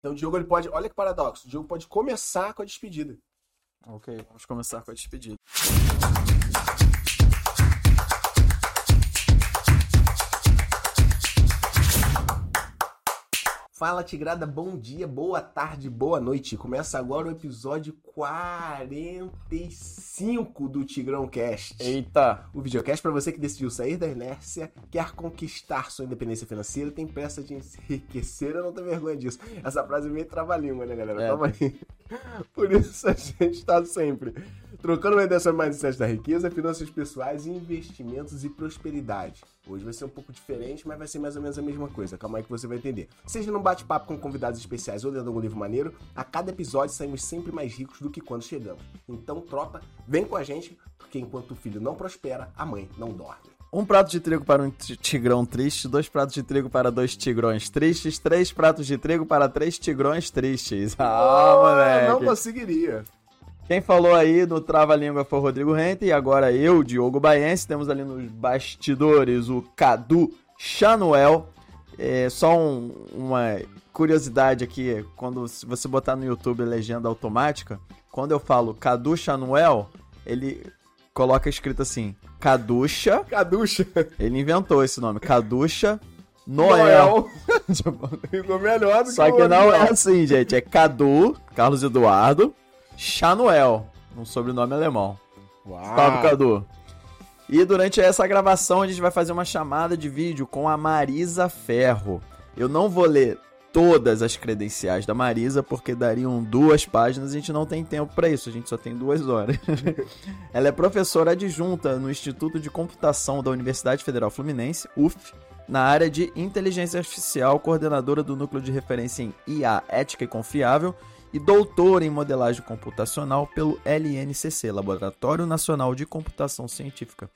Então o Diogo ele pode. Olha que paradoxo. O Diogo pode começar com a despedida. Ok, vamos começar com a despedida. Fala Tigrada, bom dia, boa tarde, boa noite. Começa agora o episódio 45 do Tigrão Cast. Eita! O videocast para você que decidiu sair da inércia, quer conquistar sua independência financeira, tem pressa de enriquecer, eu não tenho vergonha disso. Essa frase é meio trava-língua, né, galera? É. Calma aí. Por isso a gente tá sempre trocando uma ideia sobre mindset da riqueza, finanças pessoais, investimentos e prosperidade. Hoje vai ser um pouco diferente, mas vai ser mais ou menos a mesma coisa. Calma aí que você vai entender. Seja num bate-papo com convidados especiais ou lendo algum livro maneiro, a cada episódio saímos sempre mais ricos do que quando chegamos. Então, tropa, vem com a gente, porque enquanto o filho não prospera, a mãe não dorme. Um prato de trigo para um ti- tigrão triste, dois pratos de trigo para dois tigrões tristes, três pratos de trigo para três tigrões tristes. Ah, moleque! Não conseguiria. Quem falou aí no Trava Língua foi o Rodrigo Rente e agora eu, Diogo Baiense. Temos ali nos bastidores o Cadu Chanuel. É, só um- uma curiosidade aqui, quando se você botar no YouTube legenda automática, quando eu falo Cadu Chanuel, ele coloca escrito assim, Caducha, Caducha. ele inventou esse nome, Caducha Noel. Tipo, Ficou melhor do só que que não é assim, gente. É Cadu, Carlos Eduardo, Chanuel. Um sobrenome alemão. Uau. Salve, Cadu. E durante essa gravação a gente vai fazer uma chamada de vídeo com a Marisa Ferro. Eu não vou ler todas as credenciais da Marisa porque dariam duas páginas e a gente não tem tempo para isso, a gente só tem duas horas. Ela é professora adjunta no Instituto de Computação da Universidade Federal Fluminense, UF, na área de inteligência artificial, coordenadora do núcleo de referência em IA ética e confiável e doutora em modelagem computacional pelo LNCC, Laboratório Nacional de Computação Científica,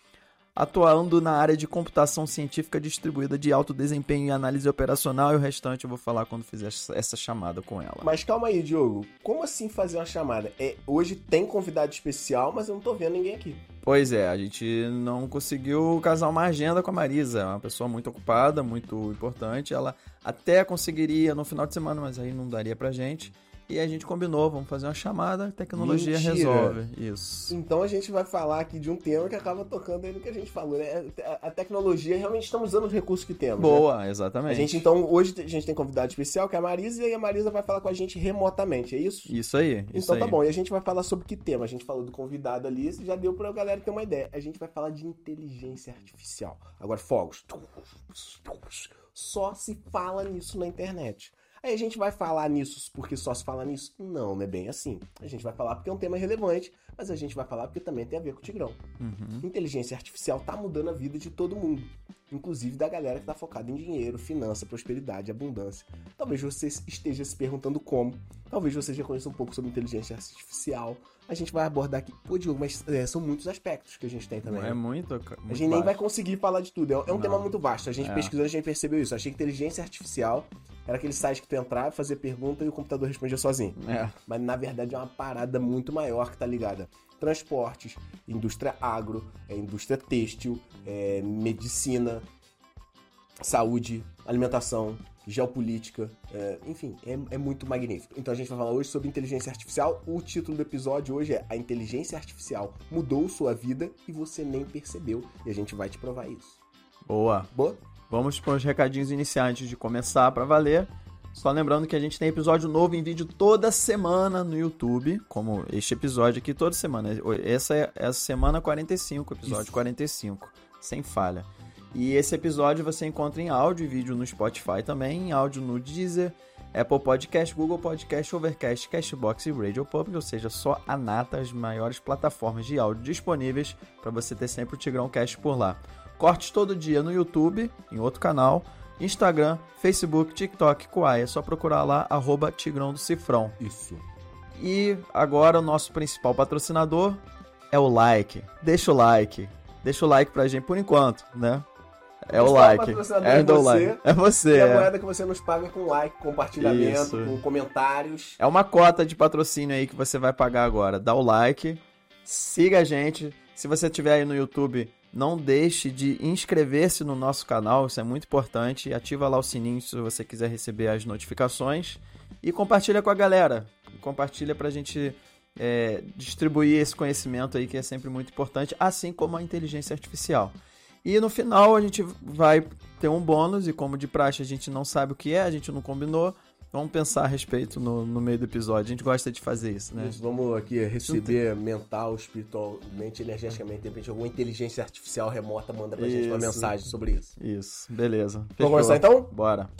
atuando na área de computação científica distribuída de alto desempenho e análise operacional e o restante eu vou falar quando fizer essa- essa chamada com ela. Mas calma aí, Diogo. Como assim fazer uma chamada? É, hoje tem convidado especial, mas eu não tô vendo ninguém aqui. Pois é, a gente não conseguiu casar uma agenda com a Marisa. É uma pessoa muito ocupada, muito importante. Ela até conseguiria no final de semana, mas aí não daria pra gente. E a gente combinou, vamos fazer uma chamada, tecnologia Mentira. resolve. Isso. Então a gente vai falar aqui de um tema que acaba tocando aí no que a gente falou, né? A- tecnologia, realmente estamos usando os recursos que temos. né? Boa, exatamente. A gente, então, hoje a gente tem convidado especial, que é a Marisa, e a Marisa vai falar com a gente remotamente, é isso? Isso aí, isso então tá aí. bom, e a gente vai falar sobre que tema? A gente falou do convidado ali, já deu pra galera ter uma ideia. A gente vai falar de inteligência artificial. Agora, fogos. Só se fala nisso na internet. Aí a gente vai falar nisso porque só se fala nisso? Não, não é bem assim. A gente vai falar porque é um tema relevante, mas a gente vai falar porque também tem a ver com o Tigrão. Uhum. Inteligência artificial tá mudando a vida de todo mundo, inclusive da galera que tá focada em dinheiro, finança, prosperidade, abundância. Talvez você esteja se perguntando como, talvez você já conheça um pouco sobre inteligência artificial. A gente vai abordar aqui, pô, Diogo, mas é, são muitos aspectos que a gente tem também. É né? muito. ca- A muito gente nem vai baixo. conseguir falar de tudo. É é um Não. tema muito vasto. A gente É. pesquisou, a gente percebeu isso. Achei que inteligência artificial era aquele site que tu entrava, fazia pergunta e o computador respondia sozinho É. mas na verdade é uma parada muito maior que tá ligada. Transportes, indústria agro, é, indústria têxtil, é, medicina, saúde, alimentação, geopolítica, é, enfim, é, é muito magnífico. Então a gente vai falar hoje sobre inteligência artificial. O título do episódio hoje é A Inteligência Artificial Mudou Sua Vida e Você Nem Percebeu. E a gente vai te provar isso. Boa. Boa? Vamos para os recadinhos iniciais antes de começar para valer. Só lembrando que a gente tem episódio novo em vídeo toda semana no YouTube, como este episódio aqui toda semana. Essa é essa semana 45, episódio Isso. 45, sem falha. E esse episódio você encontra em áudio e vídeo no Spotify também, em áudio no Deezer, Apple Podcast, Google Podcast, Overcast, Cashbox e Radio Public, ou seja, só a nata as maiores plataformas de áudio disponíveis para você ter sempre o Tigrão Cast por lá. Cortes todo dia no YouTube, em outro canal, Instagram, Facebook, TikTok, Kuai. É só procurar lá, arroba Tigrão do Cifrão. Isso. E agora o nosso principal patrocinador é o like. Deixa o like. Deixa o like pra gente por enquanto, né? É o principal like. patrocinador É, é do você. like. é você. E a é. moeda que você nos paga com like, compartilhamento, Isso. com comentários. É uma cota de patrocínio aí que você vai pagar agora. Dá o like, siga a gente. Se você estiver aí no YouTube, não deixe de inscrever-se no nosso canal, isso é muito importante. Ativa lá o sininho se você quiser receber as notificações. E compartilha com a galera. Compartilha pra gente é, distribuir esse conhecimento aí que é sempre muito importante, assim como a inteligência artificial. E no final a gente vai ter um bônus, e como de praxe a gente não sabe o que é, a gente não combinou. Vamos pensar a respeito no, no meio do episódio. A gente gosta de fazer isso, né? Isso, vamos aqui receber mental, espiritualmente, energeticamente, de repente alguma inteligência artificial remota manda pra gente uma Isso. mensagem sobre isso. Isso, beleza. Vamos Fechou. começar então? Bora.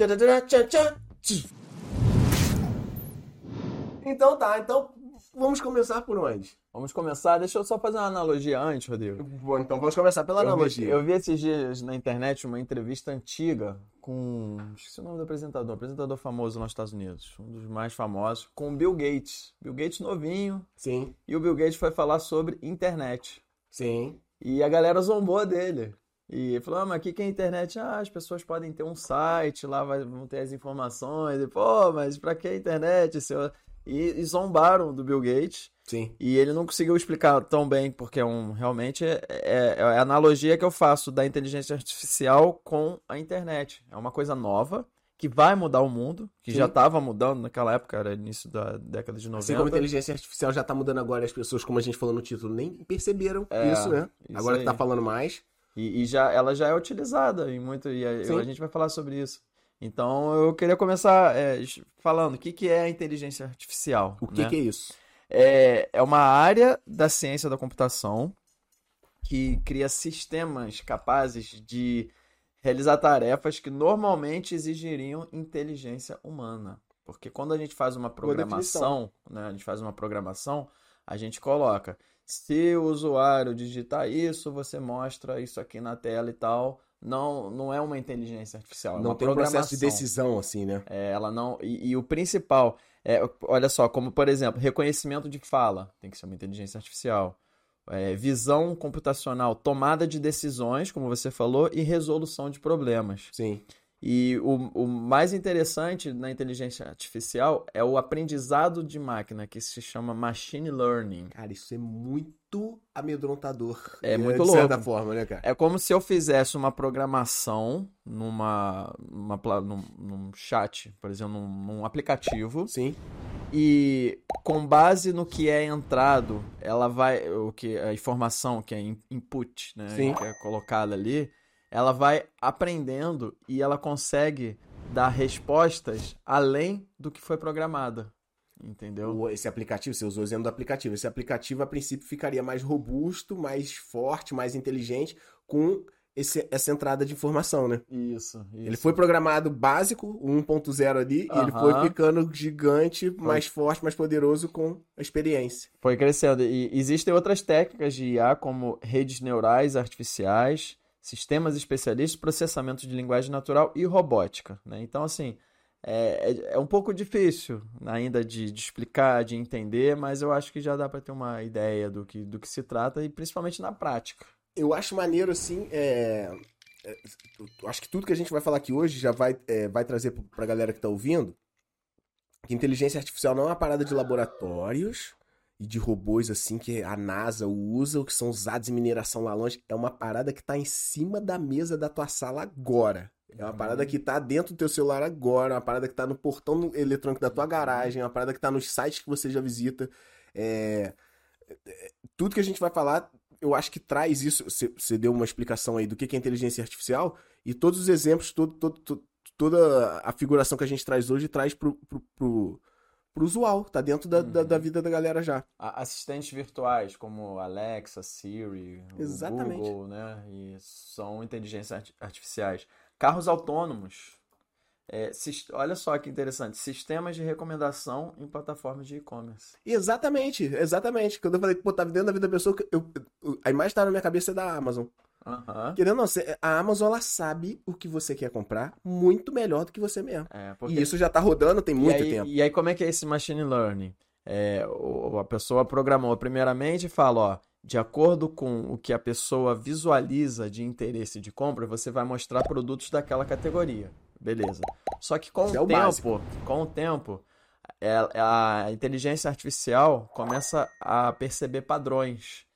Então tá, então vamos começar por onde? Vamos começar. Deixa eu só fazer uma analogia antes, Rodrigo. Bom, então vamos começar pela Eu vi, analogia. eu vi esses dias na internet uma entrevista antiga com. Esqueci o nome do apresentador, um apresentador famoso nos Estados Unidos, um dos mais famosos, com o Bill Gates. Bill Gates novinho, Sim, e o Bill Gates foi falar sobre internet. sim. E a galera zombou dele. E falou, ah, mas o que é internet? Ah, as pessoas podem ter um site, lá vão ter as informações. E, pô, mas pra que a internet? seu?" E, e zombaram do Bill Gates. Sim. E ele não conseguiu explicar tão bem, porque é um, realmente é, é- é a analogia que eu faço da inteligência artificial com a internet. É uma coisa nova que vai mudar o mundo, que Sim. já estava mudando naquela época, era início da década de 90. Assim como a inteligência artificial já tá mudando agora, as pessoas, como a gente falou no título, nem perceberam É, isso, né? isso agora que aí. tá falando mais. E, e já, ela já é utilizada em muito, e a, a gente vai falar sobre isso. Então eu queria começar é, falando o que, que é a inteligência artificial. O que, né? que é isso? é, é uma área da ciência da computação que cria sistemas capazes de realizar tarefas que normalmente exigiriam inteligência humana. Porque quando a gente faz uma programação, né, a gente faz uma programação, a gente coloca, se o usuário digitar isso, você mostra isso aqui na tela e tal. Não, não é uma inteligência artificial, é Não uma tem um processo de decisão, assim, né? É, ela não. E, e o principal é, olha só, como por exemplo, reconhecimento de fala, tem que ser uma inteligência artificial. É, visão computacional, tomada de decisões, como você falou, e resolução de problemas. Sim. E o, o mais interessante na inteligência artificial é o aprendizado de máquina, que se chama machine learning. Cara, isso é muito amedrontador. É muito De certa louco. forma, né, cara? É como se eu fizesse uma programação numa, pla- num, num chat, por exemplo, num, num aplicativo. Sim. E com base no que é entrado, ela vai, o que a informação que é in- input, né, Sim. que é colocada ali, ela vai aprendendo e ela consegue dar respostas além do que foi programada, entendeu? O- Esse aplicativo, você usou o exemplo do aplicativo. Esse aplicativo, a princípio, ficaria mais robusto, mais forte, mais inteligente com esse- essa entrada de informação, né? Isso, Ele foi programado básico, o 1.0 ali, e ele foi ficando gigante, mais forte, mais poderoso com a experiência. Foi crescendo. E existem outras técnicas de IA, como redes neurais artificiais, sistemas especialistas, processamento de linguagem natural e robótica. Né? Então, assim, é, é- é um pouco difícil ainda de, de explicar, de entender, mas eu acho que já dá para ter uma ideia do que, do que se trata, e principalmente na prática. Eu acho maneiro, assim, é... é, eu acho que tudo que a gente vai falar aqui hoje já vai, é, vai trazer pro- pra galera que tá ouvindo que inteligência artificial não é uma parada de laboratórios e de robôs, assim, que a NASA usa, ou que são usados em mineração lá longe. É uma parada que tá em cima da mesa da tua sala agora. É uma Uhum. parada que tá dentro do teu celular agora, é uma parada que tá no portão eletrônico da tua garagem, é uma parada que tá nos sites que você já visita. É... Tudo que a gente vai falar, eu acho que traz isso. Você deu uma explicação aí do que que é inteligência artificial, e todos os exemplos, todo, todo- todo- toda a figuração que a gente traz hoje traz pro, pro, pro, pro usual, tá dentro da, da, Uhum. da vida da galera já. Assistentes virtuais como Alexa, Siri, o Exatamente. Google, né? E são inteligências arti- artificiais. Carros autônomos. É, olha só que interessante. Sistemas de recomendação em plataformas de e-commerce. Exatamente, exatamente. Quando eu falei que pô, tá dentro da vida da pessoa, eu, eu- a imagem que tá na minha cabeça é da Amazon. Aham. Querendo ou não, a Amazon ela sabe o que você quer comprar muito melhor do que você mesmo. É, porque- E isso já tá rodando tem muito e aí, tempo. E aí, como é que é esse machine learning? É, o- a pessoa programou primeiramente e fala, ó, de acordo com o que a pessoa visualiza de interesse de compra, você vai mostrar produtos daquela categoria. Beleza. Só que com é o o tempo, básico. com o tempo, é- a inteligência artificial começa a perceber padrões.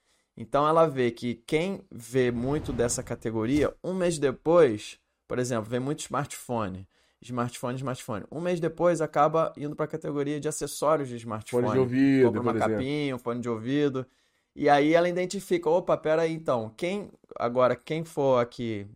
Então ela vê que quem vê muito dessa categoria, um mês depois, por exemplo, vê muito smartphone. smartphone, smartphone. Um mês depois acaba indo para a categoria de acessórios de smartphone. Fone de ouvido, Compra uma capinha, um fone de ouvido. E aí ela identifica, opa, pera aí então, quem agora quem for aqui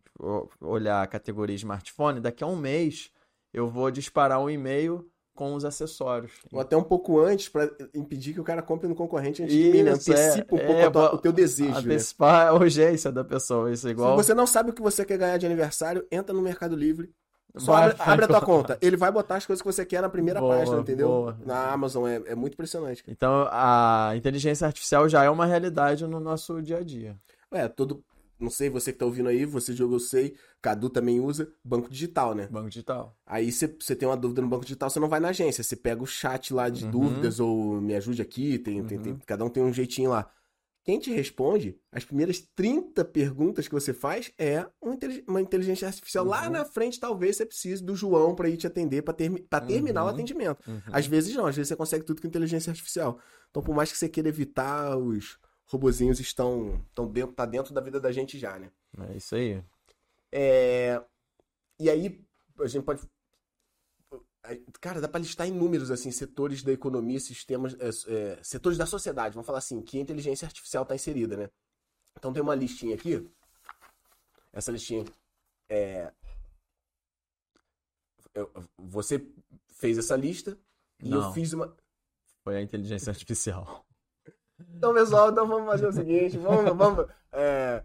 olhar a categoria smartphone, daqui a um mês eu vou disparar um e-mail com os acessórios. Ou até um pouco antes, pra impedir que o cara compre no concorrente antes de mim, né? Isso, é, Antecipa um pouco é, a tua- o teu desejo, né? Antecipar a urgência da pessoa, isso é igual. Se você não sabe o que você quer ganhar de aniversário, entra no Mercado Livre. Só Vai- abre, abre a tua conta. Ele vai botar as coisas que você quer na primeira Boa, página, entendeu? boa. Na Amazon. É, é muito impressionante. cara. Então a inteligência artificial já é uma realidade no nosso dia a dia. É, todo. Não sei, você que tá ouvindo aí, você joga, eu sei. Cadu também usa banco digital, né? Banco digital. Aí você tem uma dúvida no banco digital, você não vai na agência. Você pega o chat lá de Uhum. dúvidas ou me ajude aqui. Tem, tem- tem- cada um tem um jeitinho lá. Quem te responde, as primeiras 30 perguntas que você faz é uma, intelig- uma inteligência artificial. Lá Uhum. na frente, talvez você precise do João para ir te atender, para pra terminar o Uhum. atendimento. Uhum. Às vezes não, às vezes você consegue tudo com inteligência artificial. Então, por mais que você queira evitar, os robozinhos estão, estão dentro, tá dentro da vida da gente já, né? É isso aí. É, E aí, a gente pode. Cara, dá pra listar inúmeros assim, setores da economia, sistemas, é, é, setores da sociedade, vamos falar assim, que a inteligência artificial está inserida, né? Então tem uma listinha aqui. Essa listinha é. eu- você fez essa lista e eu Não. fiz uma. Foi a inteligência artificial. Então, pessoal, então vamos fazer o seguinte, vamos, vamos. é,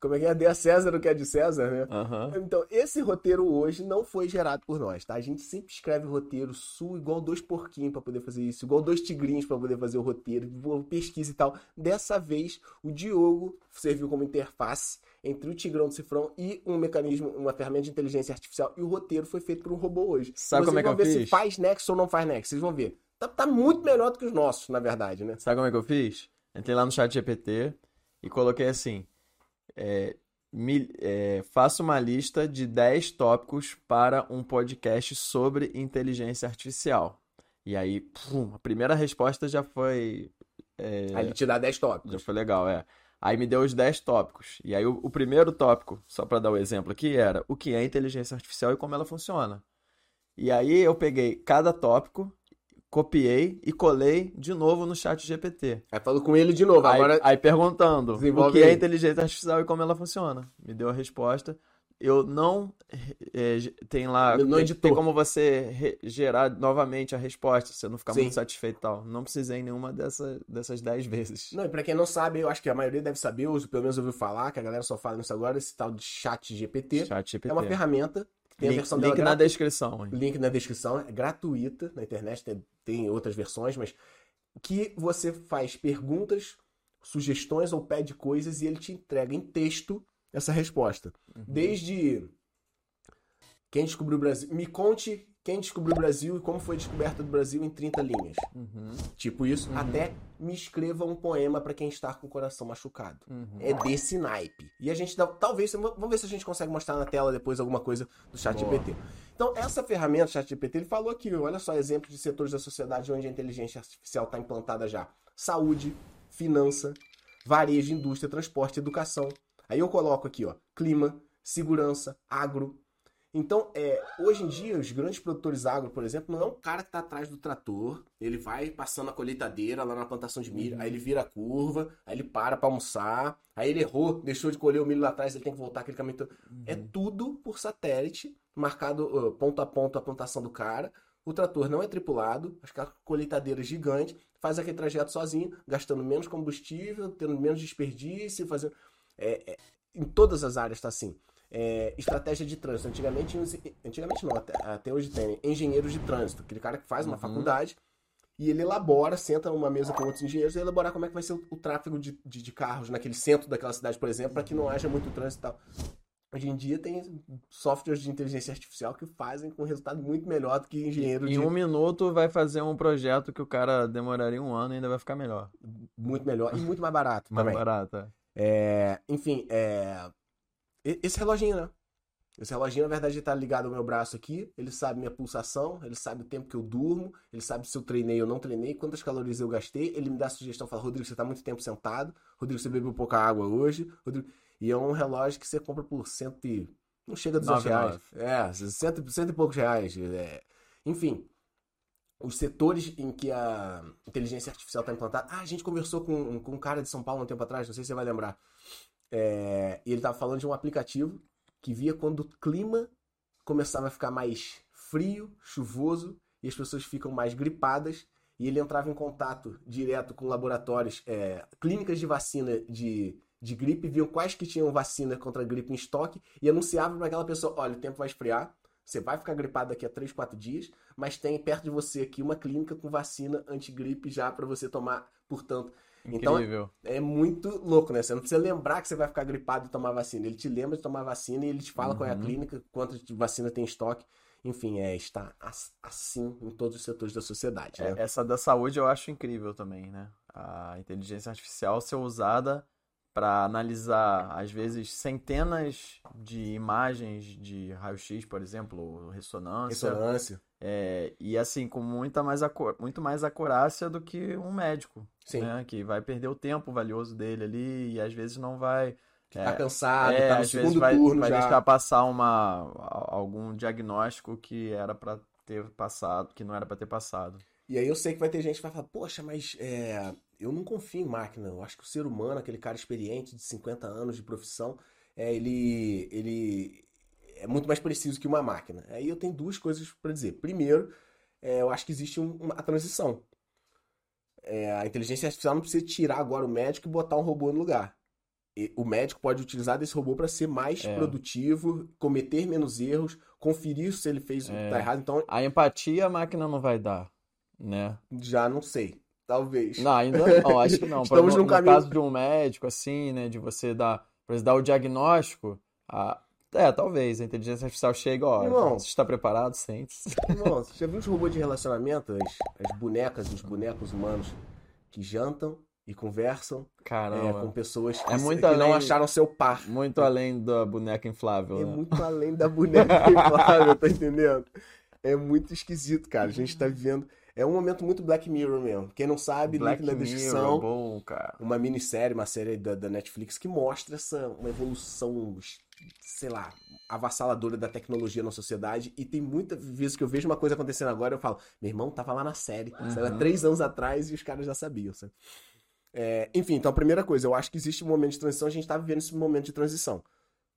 como é que é? Dê a César o que é de César, né? Aham. Então, esse roteiro hoje não foi gerado por nós, tá? A gente sempre escreve roteiro sul igual dois porquinhos pra poder fazer isso, igual dois tigrinhos pra poder fazer o roteiro, pesquisa e tal. Dessa vez, o Diogo serviu como interface entre o Tigrão do Cifrão e um mecanismo, uma ferramenta de inteligência artificial, e o roteiro foi feito por um robô hoje. Sabe Vocês como é que vão eu ver se fiz? faz nexo ou não faz nexo, vocês vão ver. Tá, tá muito melhor do que os nossos, na verdade, né? Sabe como é que eu fiz? Entrei lá no chat GPT e coloquei assim: é, me- é, faça uma lista de 10 tópicos para um podcast sobre inteligência artificial. E aí, pum, a primeira resposta já foi. é, Aí ele te dá 10 tópicos. já foi legal, é. Aí me deu os 10 tópicos. E aí o, o primeiro tópico, só para dar o exemplo aqui, era o que é inteligência artificial e como ela funciona. E aí eu peguei cada tópico, copiei e colei de novo no chat GPT. Aí falou com ele de novo. Aí, Agora, aí perguntando o que é inteligência artificial e como ela funciona. Me deu a resposta. Eu não é, tem lá Não tem, tem como você gerar novamente a resposta, você não ficar Sim. muito satisfeito e tal. Não precisei nenhuma dessa, dessas 10 vezes. Não, e pra quem não sabe, eu acho que a maioria deve saber, ou pelo menos ouviu falar, que a galera só fala nisso agora, esse tal de chat GPT. Chat GPT. É uma ferramenta tem a link versão link dela na gratu- descrição. hein? link na descrição, é gratuita na internet, tem, tem outras versões, mas que você faz perguntas, sugestões ou pede coisas e ele te entrega em texto essa resposta. Uhum. Desde quem descobriu o Brasil, me conte quem descobriu o Brasil e como foi descoberta do Brasil em 30 linhas. Uhum. Tipo isso, até me escreva um poema pra quem está com o coração machucado. Uhum. É desse naipe. E a gente dá, talvez, vamos ver se a gente consegue mostrar na tela depois alguma coisa do chat Boa. GPT. Então, essa ferramenta, o chat GPT, ele falou aqui, olha só, exemplos de setores da sociedade onde a inteligência artificial está implantada já. Saúde, finança, varejo, indústria, transporte, educação. Aí eu coloco aqui, ó, clima, segurança, agro. Então, é, hoje em dia, os grandes produtores agro, por exemplo, não é um cara que está atrás do trator, ele vai passando a colheitadeira lá na plantação de milho, aí ele vira a curva, aí ele para para almoçar, aí ele errou, deixou de colher o milho lá atrás, ele tem que voltar aquele caminho todo. É tudo por satélite, marcado uh, ponto a ponto a plantação do cara. O trator não é tripulado, as colheitadeiras gigantes, faz aquele trajeto sozinho, gastando menos combustível, tendo menos desperdício, fazendo. é, é, em todas as áreas está assim. É, estratégia de trânsito. Antigamente, antigamente não, até, até hoje tem engenheiros de trânsito, aquele cara que faz uma Uhum. faculdade e ele elabora, senta numa mesa com outros engenheiros e elaborar como é que vai ser o, o tráfego de, de, de carros naquele centro daquela cidade, por exemplo, para que não haja muito trânsito e tal. Hoje em dia tem softwares de inteligência artificial que fazem com resultado muito melhor do que engenheiro Em de um minuto vai fazer um projeto que o cara demoraria um ano e ainda vai ficar melhor. muito melhor e muito mais barato Mais também. barato. é. É, enfim, é, esse reloginho, né? Esse reloginho, na verdade, ele tá ligado ao meu braço aqui. Ele sabe minha pulsação, ele sabe o tempo que eu durmo, ele sabe se eu treinei ou não treinei, quantas calorias eu gastei. Ele me dá sugestão, fala, Rodrigo, você tá muito tempo sentado. Rodrigo, você bebeu pouca água hoje. Rodrigo... E é um relógio que você compra por Não chega a 200 reais. É, cento, cento e poucos reais. É. Enfim, os setores em que a inteligência artificial está implantada. Ah, a gente conversou com, com um cara de São Paulo um tempo atrás, não sei se você vai lembrar. É, e ele estava falando de um aplicativo que via quando o clima começava a ficar mais frio, chuvoso, e as pessoas ficam mais gripadas. E ele entrava em contato direto com laboratórios, é, clínicas de vacina de, de gripe, viam quais que tinham vacina contra a gripe em estoque e anunciava para aquela pessoa: olha, o tempo vai esfriar, você vai ficar gripado daqui a 3, 4 dias, mas tem perto de você aqui uma clínica com vacina antigripe já para você tomar, portanto. Então, Incrível. Então é muito louco, né? Você não precisa lembrar que você vai ficar gripado e tomar vacina. Ele te lembra de tomar vacina e ele te fala uhum. qual é a uhum. clínica, quanto de vacina tem em estoque. Enfim, é, está assim em todos os setores da sociedade. Né? É, essa da saúde eu acho incrível também, né? A inteligência artificial ser usada para analisar, às vezes, centenas de imagens de raio-x, por exemplo, ressonância. Ressonância. É, e assim, com muita mais muito mais acurácia do que um médico. Sim. Né? Que vai perder o tempo valioso dele ali e às vezes não vai. É, tá cansado, é, tá no às segundo vezes vai, turno vai já. deixar passar uma, algum diagnóstico que era para ter passado, que não era para ter passado. E aí eu sei que vai ter gente que vai falar, poxa, mas é, eu não confio em máquina. Eu acho que o ser humano, aquele cara experiente de 50 anos de profissão, é, ele, ele é muito mais preciso que uma máquina. Aí eu tenho duas coisas para dizer. Primeiro, é, eu acho que existe um, uma transição. É, a inteligência artificial não precisa tirar agora o médico e botar um robô no lugar. E o médico pode utilizar desse robô para ser mais é. produtivo, cometer menos erros, conferir se ele fez o que tá errado. Então, a empatia a máquina não vai dar, né? Já não sei. Talvez. Não, ainda não, acho que não. Estamos no, no caminho... caso de um médico, assim, né? De você dar, pra dar o diagnóstico, a... é, talvez, a inteligência artificial chega, ó, Irmão, você está preparado, sente-se. Irmão, você já viu os robôs de relacionamento, as, as bonecas, os bonecos humanos que jantam e conversam é, com pessoas que, é muito que além, não acharam seu par. Muito além da boneca inflável. É né? muito além da boneca inflável, tá entendendo? É muito esquisito, cara. A gente tá vivendo. É um momento muito Black Mirror mesmo. Quem não sabe, Black link na descrição. Mirror, bom, cara. Uma minissérie, uma série da, da Netflix que mostra essa uma evolução, sei lá, avassaladora da tecnologia na sociedade. E tem muitas vezes que eu vejo uma coisa acontecendo agora eu falo, meu irmão tava lá na série, uhum. saiu há três anos atrás e os caras já sabiam, sabe? É, enfim, então a primeira coisa, eu acho que existe um momento de transição, a gente tá vivendo esse momento de transição.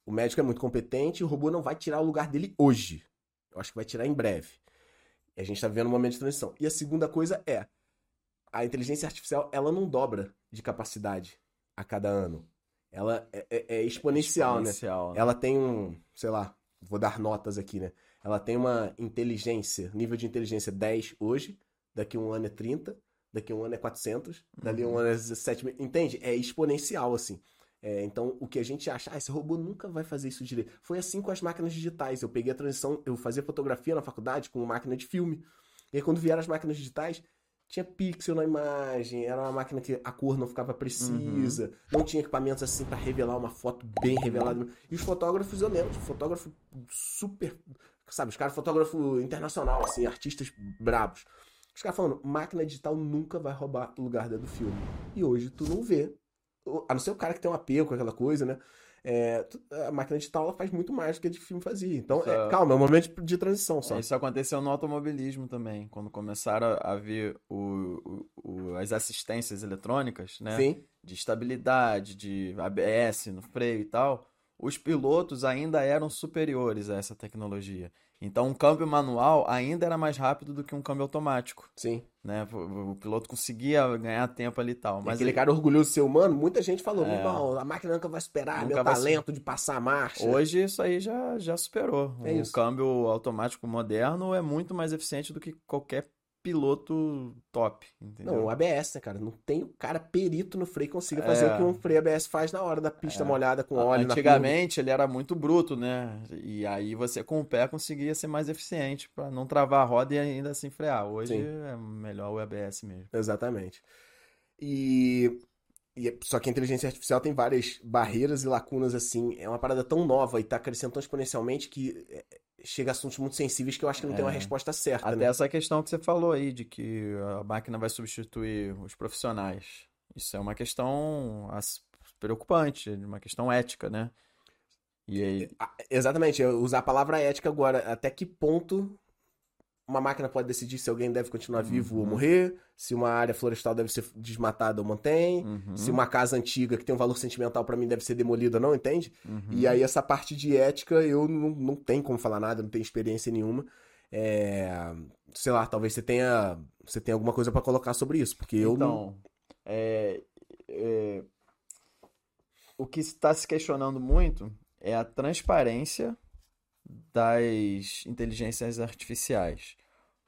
O médico é muito competente, o robô não vai tirar o lugar dele hoje. Eu acho que vai tirar em breve. E a gente está vivendo um momento de transição. E a segunda coisa é, a inteligência artificial, ela não dobra de capacidade a cada ano. Ela é, é, é exponencial, né? exponencial, né? Ela tem um, sei lá, vou dar notas aqui, né? Ela tem uma inteligência, nível de inteligência 10 hoje, daqui um ano é 30, daqui um ano é 400, dali um uhum. ano é 17 mil. Entende? É exponencial, assim. É, então, o que a gente acha, ah, esse robô nunca vai fazer isso direito. Foi assim com as máquinas digitais. Eu peguei a transição, eu fazia fotografia na faculdade com máquina de filme. E aí, quando vieram as máquinas digitais, tinha pixel na imagem, era uma máquina que a cor não ficava precisa, uhum. não tinha equipamentos assim para revelar uma foto bem revelada. E os fotógrafos, eu lembro, fotógrafo super, sabe, os caras fotógrafo internacional, assim, artistas brabos. Os caras falando, máquina digital nunca vai roubar o lugar do filme. E hoje tu não vê a não ser o cara que tem um apego com aquela coisa, né? É, a máquina digital ela faz muito mais do que a de filme fazia. Então, é, calma, é um momento de transição só. Isso aconteceu no automobilismo também, quando começaram a vir o, o, o, as assistências eletrônicas, né? Sim. De estabilidade, de ABS no freio e tal. Os pilotos ainda eram superiores a essa tecnologia. Então, um câmbio manual ainda era mais rápido do que um câmbio automático. Sim. Né? O, piloto conseguia ganhar tempo ali e tal. Mas aquele ele... cara orgulhoso de ser humano, muita gente falou: é... não, a máquina nunca vai esperar nunca meu vai talento ser... de passar a marcha. Hoje isso aí já, já superou. É o isso. câmbio automático moderno é muito mais eficiente do que qualquer piloto top, entendeu? Não, o ABS, né, cara? Não tem o cara perito no freio que consiga fazer é... o que um freio ABS faz na hora da pista é... molhada com óleo Antigamente ele era muito bruto, né? E aí você com o pé conseguia ser mais eficiente para não travar a roda e ainda assim frear. Hoje Sim. é melhor o ABS mesmo. Exatamente. E... e é, só que a inteligência artificial tem várias barreiras e lacunas assim. É uma parada tão nova e tá crescendo tão exponencialmente que é, chega a assuntos muito sensíveis que eu acho que não é. tem uma é. resposta certa. Até né? essa questão que você falou aí, de que a máquina vai substituir os profissionais. Isso é uma questão preocupante, uma questão ética, né? E aí... Exatamente, usar a palavra ética agora. Até que ponto uma máquina pode decidir se alguém deve continuar vivo Uhum. ou morrer, se uma área florestal deve ser desmatada ou mantém, Uhum. se uma casa antiga que tem um valor sentimental pra mim deve ser demolida ou não, entende? Uhum. E aí essa parte de ética eu não, não tenho como falar nada, não tenho experiência nenhuma. É, sei lá, talvez você tenha, você tenha alguma coisa pra colocar sobre isso, porque eu não... Então, é, é, o que está se questionando muito é a transparência das inteligências artificiais.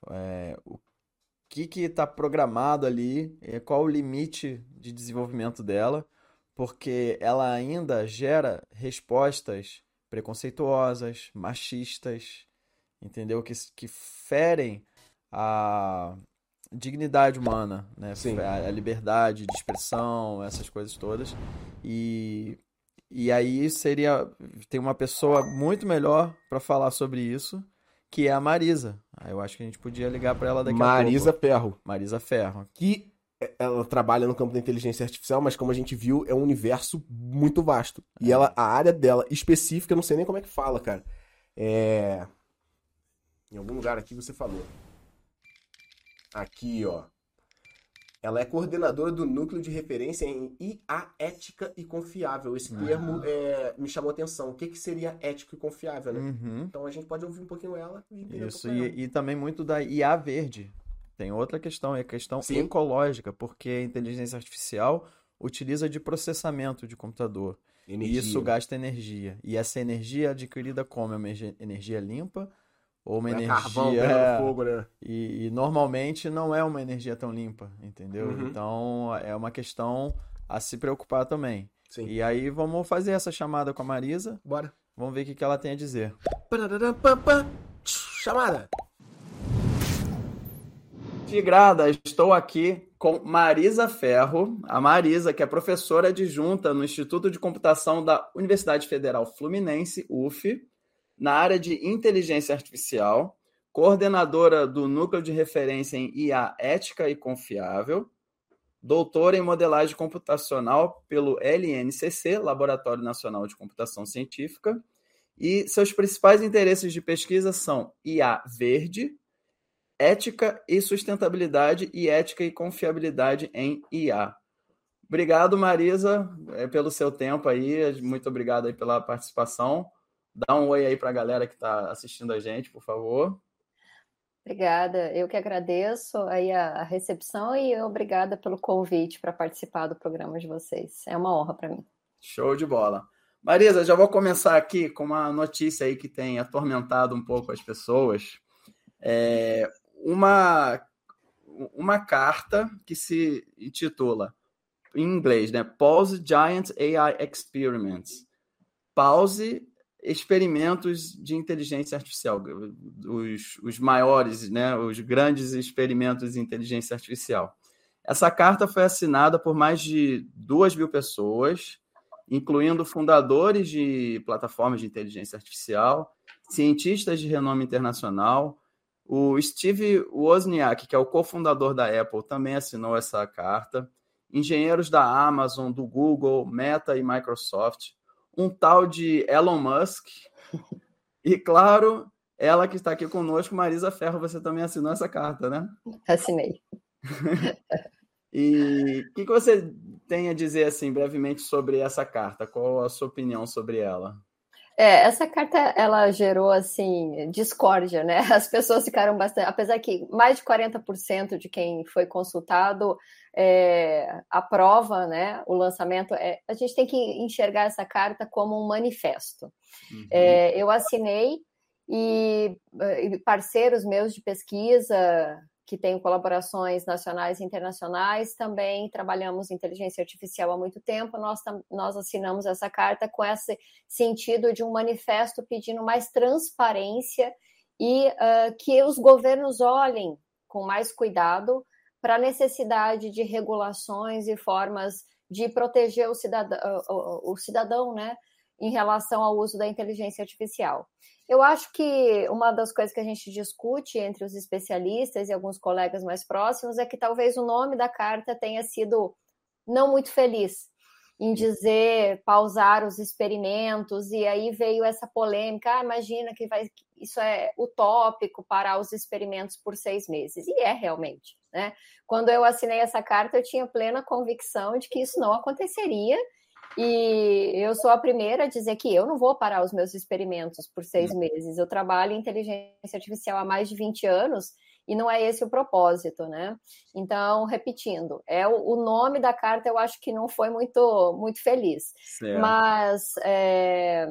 É, o que está programado ali, é, qual o limite de desenvolvimento dela, porque ela ainda gera respostas preconceituosas, machistas, entendeu? Que, que ferem a dignidade humana, né? Sim. A, a liberdade de expressão, essas coisas todas. E, e aí seria tem uma pessoa muito melhor para falar sobre isso, que é a Marisa. Aí eu acho que a gente podia ligar para ela daqui Marisa a pouco. Ferro, Marisa Ferro. que ela trabalha no campo da inteligência artificial, mas como a gente viu, é um universo muito vasto. E É. ela, a área dela específica, eu não sei nem como é que fala, cara. É. Em algum lugar aqui você falou. Aqui, ó. Ela é coordenadora do núcleo de referência em IA ética e confiável. Esse termo é, me chamou atenção. O que, que seria ético e confiável, né? Uhum. Então a gente pode ouvir um pouquinho ela e entender Isso, um e, e também muito da IA verde. Tem outra questão, é a questão Sim. ecológica, porque a inteligência artificial utiliza de processamento de computador. E Energia. isso gasta energia. E essa energia é adquirida como? É uma energia limpa ou uma É energia... carvão, é, fogo, né? E, e normalmente não é uma energia tão limpa, entendeu? Uhum. Então é uma questão a se preocupar também. Sim. E aí vamos fazer essa chamada com a Marisa, Bora. vamos ver o que que ela tem a dizer. Chamada. Tigrada, estou aqui com Marisa Ferro, a Marisa, que é professora adjunta no Instituto de Computação da Universidade Federal Fluminense, UF, na área de inteligência artificial, coordenadora do Núcleo de Referência em IA Ética e Confiável, doutora em modelagem computacional pelo LNCC, Laboratório Nacional de Computação Científica, e seus principais interesses de pesquisa são IA verde, ética e sustentabilidade e ética e confiabilidade em IA. Obrigado, Marisa, eh, pelo seu tempo aí. Muito obrigado aí pela participação. Dá um oi aí para a galera que está assistindo a gente, por favor. Obrigada, eu que agradeço aí a, recepção e obrigada pelo convite para participar do programa de vocês. É uma honra para mim. Show de bola. Marisa, já vou começar aqui com uma notícia aí que tem atormentado um pouco as pessoas. É uma, uma carta que se intitula, em inglês, né? Pause Giant AI Experiments. Pause experimentos de inteligência artificial, os, os maiores, né, os grandes experimentos de inteligência artificial. Essa carta foi assinada por mais de duas mil pessoas, incluindo fundadores de plataformas de inteligência artificial, cientistas de renome internacional. O Steve Wozniak, que é o cofundador da Apple, também assinou essa carta. Engenheiros da Amazon, do Google, Meta e Microsoft um tal de Elon Musk. E, claro, ela que está aqui conosco, Marisa Ferro, você também assinou essa carta, né? Assinei. e o que, que você tem a dizer, assim, brevemente sobre essa carta? Qual a sua opinião sobre ela? É, essa carta, ela gerou, assim, discórdia, né? As pessoas ficaram bastante... Apesar que mais de 40% de quem foi consultado é, aprova, né, o lançamento. É, a gente tem que enxergar essa carta como um manifesto. Uhum. É, eu assinei e, e parceiros meus de pesquisa que têm colaborações nacionais e internacionais, também trabalhamos inteligência artificial há muito tempo, nós, nós assinamos essa carta com esse sentido de um manifesto pedindo mais transparência e uh, que os governos olhem com mais cuidado para a necessidade de regulações e formas de proteger o cidadão, o, o cidadão né, em relação ao uso da inteligência artificial. Eu acho que uma das coisas que a gente discute entre os especialistas e alguns colegas mais próximos é que talvez o nome da carta tenha sido não muito feliz. em dizer pausar os experimentos, e aí veio essa polêmica, ah, imagina que vai, isso é utópico parar os experimentos por seis meses, e é realmente, né? Quando eu assinei essa carta, eu tinha plena convicção de que isso não aconteceria, e eu sou a primeira a dizer que eu não vou parar os meus experimentos por seis meses. Eu trabalho em inteligência artificial há mais de 20 anos e não é esse o propósito, né? Então, repetindo, é o, o nome da carta eu acho que não foi muito, muito feliz. Certo. Mas é,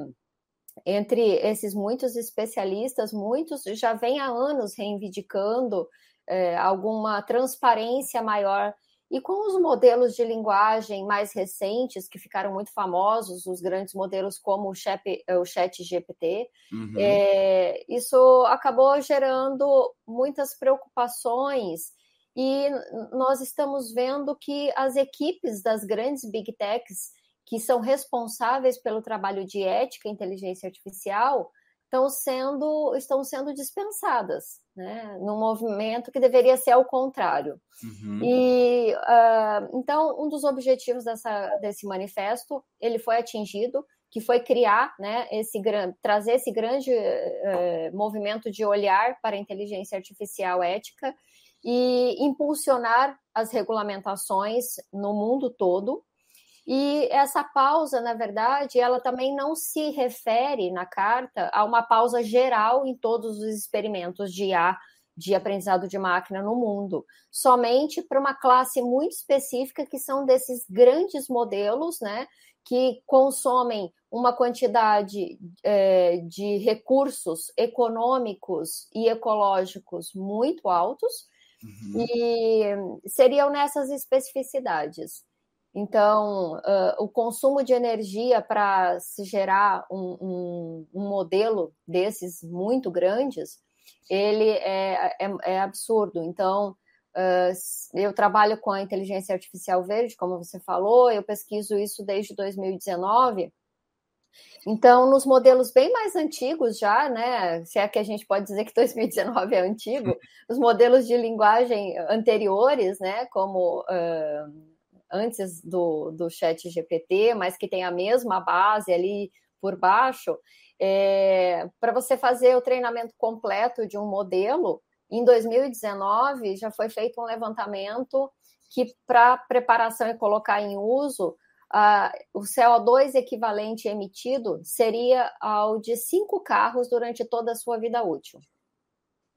entre esses muitos especialistas, muitos já vêm há anos reivindicando é, alguma transparência maior e com os modelos de linguagem mais recentes, que ficaram muito famosos, os grandes modelos como o Chat, o chat GPT, uhum. é, isso acabou gerando muitas preocupações. E nós estamos vendo que as equipes das grandes big techs, que são responsáveis pelo trabalho de ética e inteligência artificial, estão sendo, estão sendo dispensadas, né? Num movimento que deveria ser ao contrário. Uhum. E uh, então um dos objetivos dessa, desse manifesto ele foi atingido, que foi criar, né, esse grande, trazer esse grande uh, movimento de olhar para a inteligência artificial ética e impulsionar as regulamentações no mundo todo e essa pausa, na verdade, ela também não se refere na carta a uma pausa geral em todos os experimentos de IA de aprendizado de máquina no mundo, somente para uma classe muito específica que são desses grandes modelos, né, que consomem uma quantidade é, de recursos econômicos e ecológicos muito altos, uhum. e seriam nessas especificidades. Então, uh, o consumo de energia para se gerar um, um, um, modelo desses muito grandes, ele é, é, é absurdo. Então, uh, eu trabalho com a inteligência artificial verde, como você falou, eu pesquiso isso desde 2019. Então, nos modelos bem mais antigos já, né, se é que a gente pode dizer que 2019 é antigo, os modelos de linguagem anteriores, né, como uh, antes do, do chat GPT, mas que tem a mesma base ali por baixo, é, para você fazer o treinamento completo de um modelo, em 2019 já foi feito um levantamento que para preparação e colocar em uso, uh, o CO2 equivalente emitido seria ao de cinco carros durante toda a sua vida útil.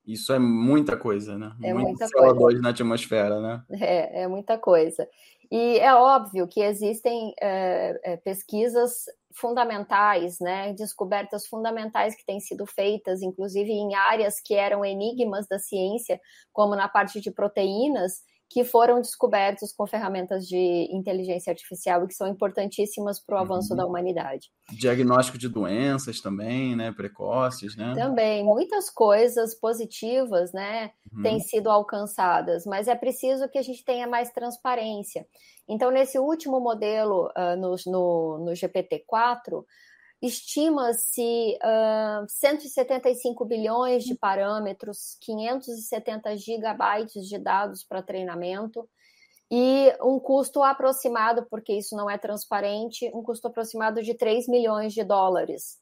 Isso é muita coisa, né? É Muito muita CO2 coisa. na atmosfera, né? É, é muita coisa. E é óbvio que existem é, pesquisas fundamentais, né, descobertas fundamentais que têm sido feitas, inclusive em áreas que eram enigmas da ciência, como na parte de proteínas, que foram descobertos com ferramentas de inteligência artificial e que são importantíssimas para o avanço uhum. da humanidade. Diagnóstico de doenças também, né, precoces, né? Também, muitas coisas positivas, né, uhum. têm sido alcançadas, mas é preciso que a gente tenha mais transparência. Então, nesse último modelo, uh, no, no, no GPT-4, estima-se uh, 175 bilhões de parâmetros, 570 gigabytes de dados para treinamento e um custo aproximado, porque isso não é transparente, um custo aproximado de 3 milhões de dólares.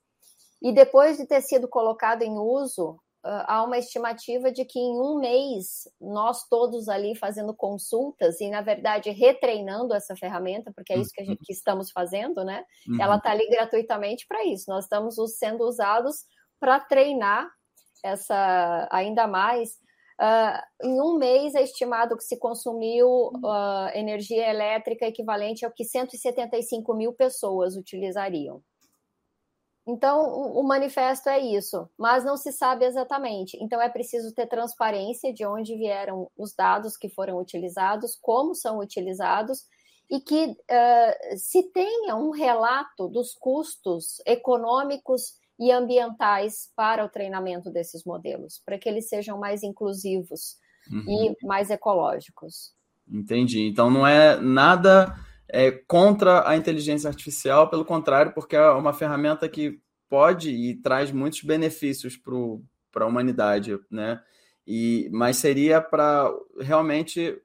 E depois de ter sido colocado em uso, há uma estimativa de que em um mês nós todos ali fazendo consultas e na verdade retreinando essa ferramenta, porque é isso que, a gente, que estamos fazendo, né? Uhum. Ela está ali gratuitamente para isso. Nós estamos sendo usados para treinar essa ainda mais. Uh, em um mês é estimado que se consumiu uh, energia elétrica equivalente ao que 175 mil pessoas utilizariam. Então, o manifesto é isso, mas não se sabe exatamente. Então, é preciso ter transparência de onde vieram os dados que foram utilizados, como são utilizados, e que uh, se tenha um relato dos custos econômicos e ambientais para o treinamento desses modelos, para que eles sejam mais inclusivos uhum. e mais ecológicos. Entendi. Então, não é nada é, contra a inteligência artificial, pelo contrário, porque é uma ferramenta que pode e traz muitos benefícios para a humanidade, né? E, mas seria para realmente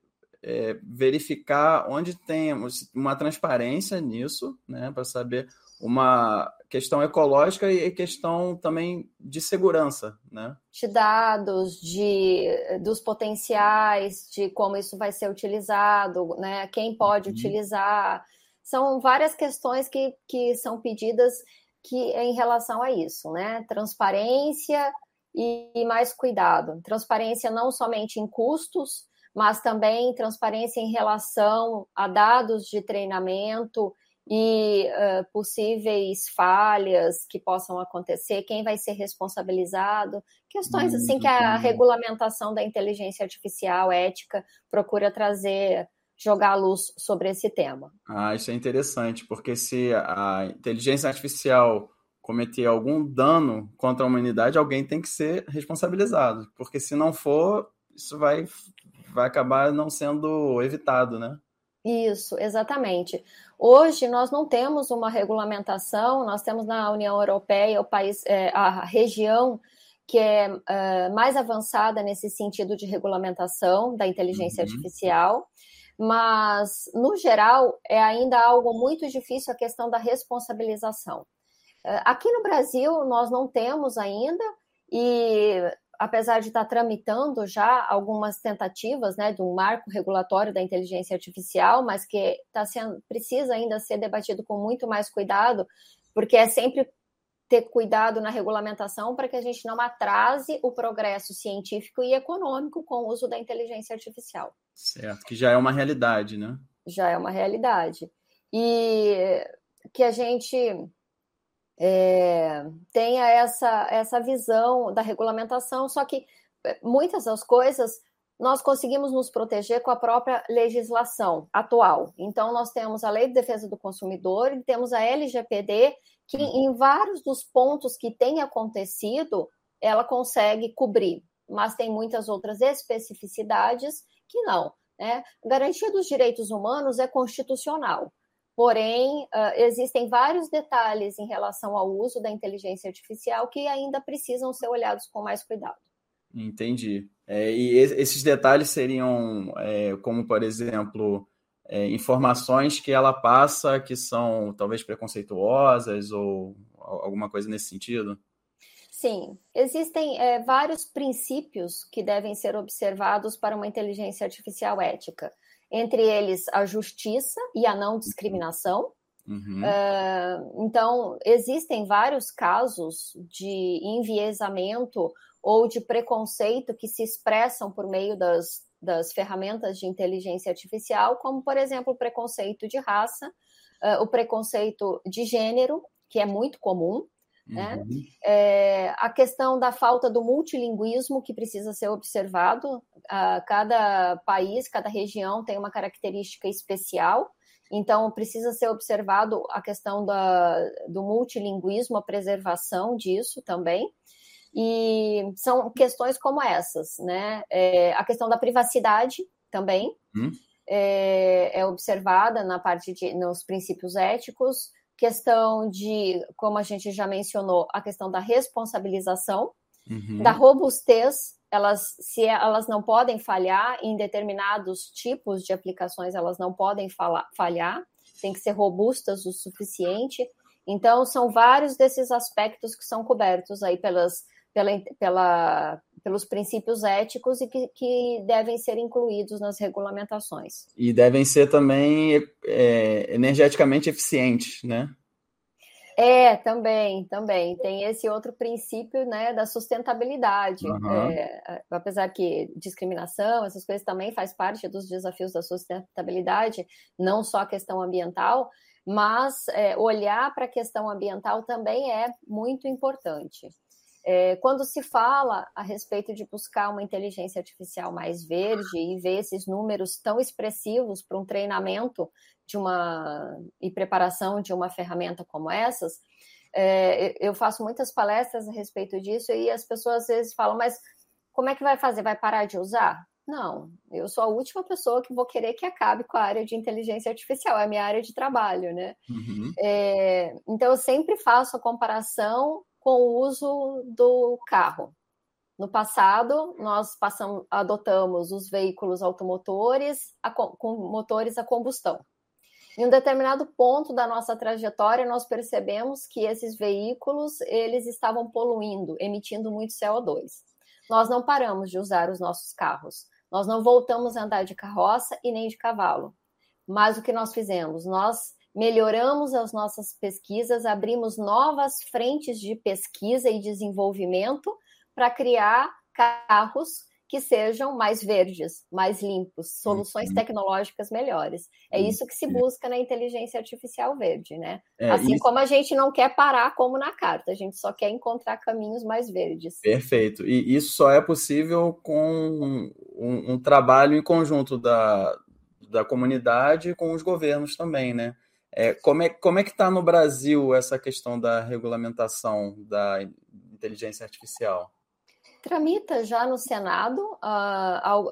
é, verificar onde tem uma transparência nisso, né, para saber uma questão ecológica e questão também de segurança, né? De dados, de dos potenciais, de como isso vai ser utilizado, né? Quem pode uhum. utilizar. São várias questões que, que são pedidas que em relação a isso, né? Transparência e, e mais cuidado. Transparência não somente em custos, mas também transparência em relação a dados de treinamento e uh, possíveis falhas que possam acontecer, quem vai ser responsabilizado, questões assim que a regulamentação da inteligência artificial ética procura trazer, jogar a luz sobre esse tema. Ah, isso é interessante, porque se a inteligência artificial cometer algum dano contra a humanidade, alguém tem que ser responsabilizado, porque se não for, isso vai, vai acabar não sendo evitado, né? Isso, exatamente. Hoje nós não temos uma regulamentação, nós temos na União Europeia o país, é, a região que é, é, mais avançada nesse sentido de regulamentação da inteligência uhum. artificial, mas no geral é ainda algo muito difícil a questão da responsabilização. É, aqui no Brasil nós não temos ainda e apesar de estar tramitando já algumas tentativas né, de um marco regulatório da inteligência artificial, mas que tá sendo, precisa ainda ser debatido com muito mais cuidado, porque é sempre ter cuidado na regulamentação para que a gente não atrase o progresso científico e econômico com o uso da inteligência artificial. Certo, que já é uma realidade, né? Já é uma realidade. E que a gente é, tenha essa, essa visão da regulamentação, só que é, muitas das coisas nós conseguimos nos proteger com a própria legislação atual. Então, nós temos a Lei de Defesa do Consumidor e temos a LGPD, que em vários dos pontos que tem acontecido, ela consegue cobrir, mas tem muitas outras especificidades que não. Né? Garantia dos direitos humanos é constitucional. Porém, uh, existem vários detalhes em relação ao uso da inteligência artificial que ainda precisam ser olhados com mais cuidado. Entendi. É, e esses detalhes seriam, é, como por exemplo, é, informações que ela passa que são talvez preconceituosas ou alguma coisa nesse sentido? Sim, existem é, vários princípios que devem ser observados para uma inteligência artificial ética entre eles a justiça e a não discriminação. Uhum. Uh, então, existem vários casos de enviesamento ou de preconceito que se expressam por meio das, das ferramentas de inteligência artificial, como, por exemplo, o preconceito de raça, uh, o preconceito de gênero, que é muito comum, né? Uhum. É, a questão da falta do multilinguismo que precisa ser observado. cada país, cada região tem uma característica especial, então precisa ser observado a questão da, do multilinguismo, a preservação disso também. E são questões como essas, né? É, a questão da privacidade também uhum. é, é observada na parte de nos princípios éticos questão de, como a gente já mencionou, a questão da responsabilização, uhum. da robustez, elas se elas não podem falhar em determinados tipos de aplicações, elas não podem falhar, tem que ser robustas o suficiente. Então, são vários desses aspectos que são cobertos aí pelas, pela, pela, pelos princípios éticos e que, que, devem ser incluídos nas regulamentações. E devem ser também é, energeticamente eficientes, né? É, também, também. Tem esse outro princípio né, da sustentabilidade. Uhum. É, apesar que discriminação, essas coisas também faz parte dos desafios da sustentabilidade, não só a questão ambiental, mas é, olhar para a questão ambiental também é muito importante. É, quando se fala a respeito de buscar uma inteligência artificial mais verde e ver esses números tão expressivos para um treinamento de uma e preparação de uma ferramenta como essas, é, eu faço muitas palestras a respeito disso e as pessoas às vezes falam, mas como é que vai fazer? Vai parar de usar? Não, eu sou a última pessoa que vou querer que acabe com a área de inteligência artificial, é a minha área de trabalho, né? Uhum. É, então, eu sempre faço a comparação com o uso do carro. No passado, nós passamos, adotamos os veículos automotores a, com motores a combustão. Em um determinado ponto da nossa trajetória, nós percebemos que esses veículos eles estavam poluindo, emitindo muito CO2. Nós não paramos de usar os nossos carros. Nós não voltamos a andar de carroça e nem de cavalo. Mas o que nós fizemos? Nós melhoramos as nossas pesquisas, abrimos novas frentes de pesquisa e desenvolvimento para criar carros que sejam mais verdes, mais limpos, soluções uhum. tecnológicas melhores. É isso que se busca na inteligência artificial verde, né? É, assim isso... como a gente não quer parar como na carta, a gente só quer encontrar caminhos mais verdes. Perfeito. E isso só é possível com um, um trabalho em conjunto da, da comunidade com os governos também, né? É, como, é, como é que está no Brasil essa questão da regulamentação da inteligência artificial? Tramita já no Senado uh,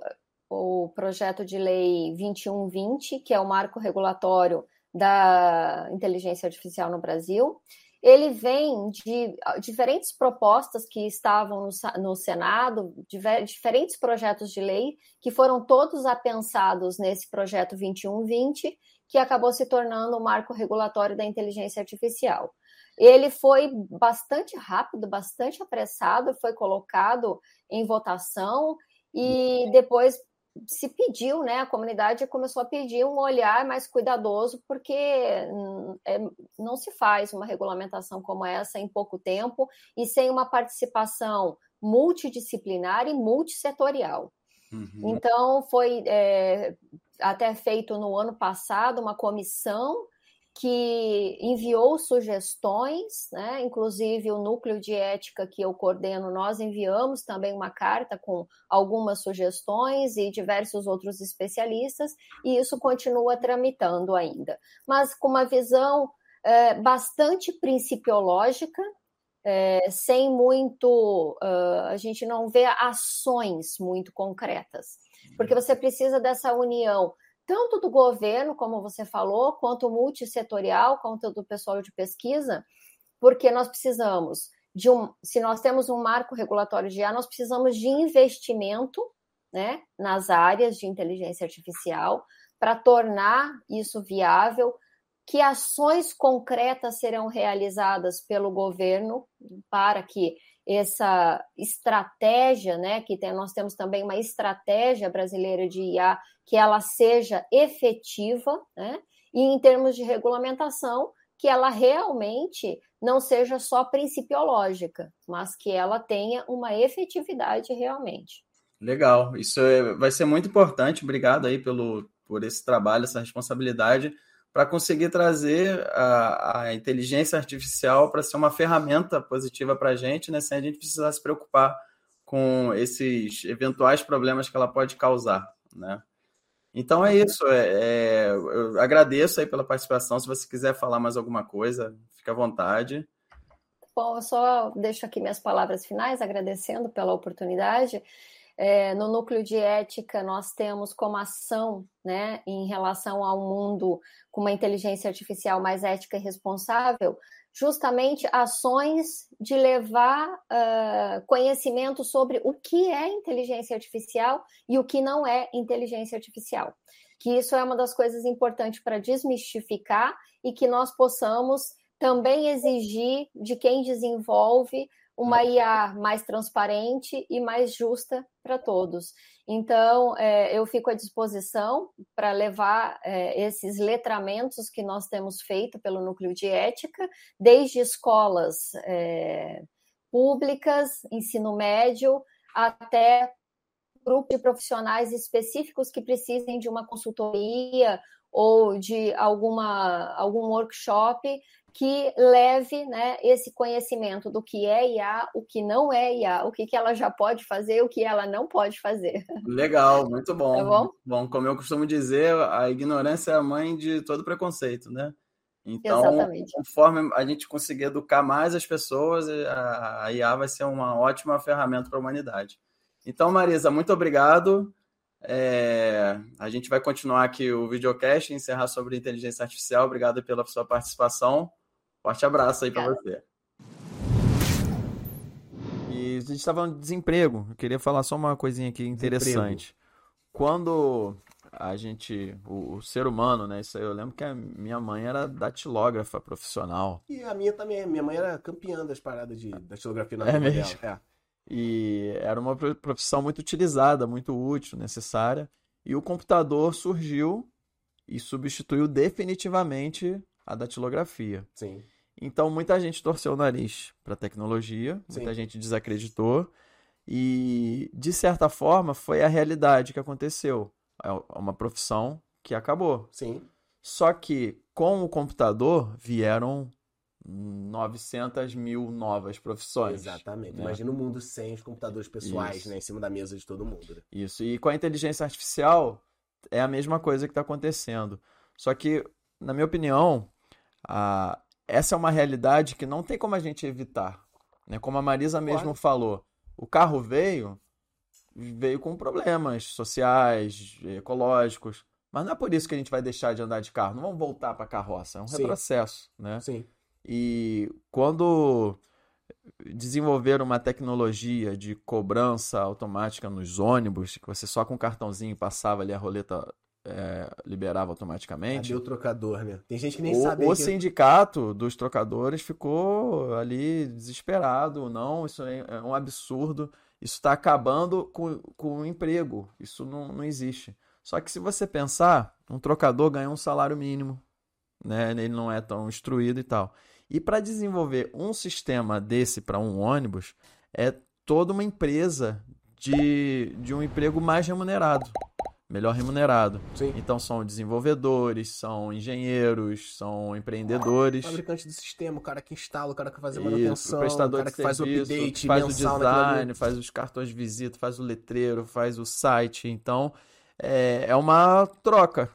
o projeto de lei 2120, que é o marco regulatório da inteligência artificial no Brasil. Ele vem de diferentes propostas que estavam no, no Senado, diferentes projetos de lei, que foram todos apensados nesse projeto 2120 que acabou se tornando o marco regulatório da inteligência artificial. Ele foi bastante rápido, bastante apressado, foi colocado em votação e depois se pediu, né? A comunidade começou a pedir um olhar mais cuidadoso, porque hum, é, não se faz uma regulamentação como essa em pouco tempo e sem uma participação multidisciplinar e multissetorial. Uhum. Então, foi é, até feito no ano passado uma comissão que enviou sugestões, né? inclusive o núcleo de ética que eu coordeno, nós enviamos também uma carta com algumas sugestões e diversos outros especialistas, e isso continua tramitando ainda, mas com uma visão é, bastante principiológica, é, sem muito. Uh, a gente não vê ações muito concretas, porque você precisa dessa união tanto do governo, como você falou, quanto multissetorial, quanto do pessoal de pesquisa, porque nós precisamos de um. Se nós temos um marco regulatório de IA, nós precisamos de investimento né, nas áreas de inteligência artificial para tornar isso viável que ações concretas serão realizadas pelo governo para que essa estratégia, né, que tem, nós temos também uma estratégia brasileira de IA, que ela seja efetiva, né, e em termos de regulamentação, que ela realmente não seja só principiológica, mas que ela tenha uma efetividade realmente. Legal, isso é, vai ser muito importante. Obrigado aí pelo, por esse trabalho, essa responsabilidade para conseguir trazer a, a inteligência artificial para ser uma ferramenta positiva para a gente, né, sem a gente precisar se preocupar com esses eventuais problemas que ela pode causar, né? Então é isso. É, é, eu agradeço aí pela participação. Se você quiser falar mais alguma coisa, fique à vontade. Bom, eu só deixo aqui minhas palavras finais, agradecendo pela oportunidade. É, no núcleo de ética, nós temos como ação, né, em relação ao mundo com uma inteligência artificial mais ética e responsável, justamente ações de levar uh, conhecimento sobre o que é inteligência artificial e o que não é inteligência artificial. Que isso é uma das coisas importantes para desmistificar e que nós possamos também exigir de quem desenvolve uma IA mais transparente e mais justa para todos. Então, é, eu fico à disposição para levar é, esses letramentos que nós temos feito pelo Núcleo de Ética, desde escolas é, públicas, ensino médio, até grupo de profissionais específicos que precisem de uma consultoria ou de alguma, algum workshop que leve né, esse conhecimento do que é IA, o que não é IA, o que, que ela já pode fazer, o que ela não pode fazer. Legal, muito bom. Tá bom? bom, como eu costumo dizer, a ignorância é a mãe de todo preconceito, né? Então, Exatamente. conforme a gente conseguir educar mais as pessoas, a IA vai ser uma ótima ferramenta para a humanidade. Então, Marisa, muito obrigado. É, a gente vai continuar aqui o videocast, encerrar sobre inteligência artificial. Obrigado pela sua participação. Forte abraço aí para você. E E a gente estava falando de desemprego. Eu queria falar só uma coisinha aqui interessante. Quando a gente, o, o, ser humano, né? Isso aí eu lembro que a minha mãe era datilógrafa profissional. E a minha também. Minha mãe era campeã das paradas de datilografia na é mesmo? dela. É. E era uma profissão muito utilizada, muito útil, necessária. E o computador surgiu e substituiu definitivamente a datilografia. Sim. Então muita gente torceu o nariz para a tecnologia, Sim. muita gente desacreditou e de certa forma foi a realidade que aconteceu. É uma profissão que acabou. Sim. Só que com o computador vieram 900 mil novas profissões. Exatamente. né? Imagina o mundo sem os computadores pessoais, Isso. né? Em cima da mesa de todo mundo. né? Isso. E com a inteligência artificial é a mesma coisa que está acontecendo. Só que, na minha opinião, a- essa é uma realidade que não tem como a gente evitar. Né? Como a Marisa mesmo Claro. falou, o carro veio, veio com problemas sociais, ecológicos. Mas não é por isso que a gente vai deixar de andar de carro. Não vamos voltar para a carroça. É um Sim. retrocesso, né? Sim. E quando desenvolveram uma tecnologia de cobrança automática nos ônibus, que você só com um cartãozinho passava ali a roleta é, liberava automaticamente. Cadê o trocador, né? Tem gente que nem O, sabe o que... sindicato dos trocadores ficou ali desesperado. Não, isso é é um absurdo. Isso está acabando com, com o emprego. Isso não, não existe. Só que se você pensar, um trocador ganha um salário mínimo, né? Ele não é tão instruído e tal. E para desenvolver um sistema desse para um ônibus, é toda uma empresa de, de um emprego mais remunerado, melhor remunerado. Sim. Então são desenvolvedores, são engenheiros, são empreendedores. Fabricante do sistema, o cara que instala, o cara que faz a Isso, manutenção, o prestador o cara que faz o serviço, update faz o design, faz os cartões de visita, faz o letreiro, faz o site. Então, é, é uma troca.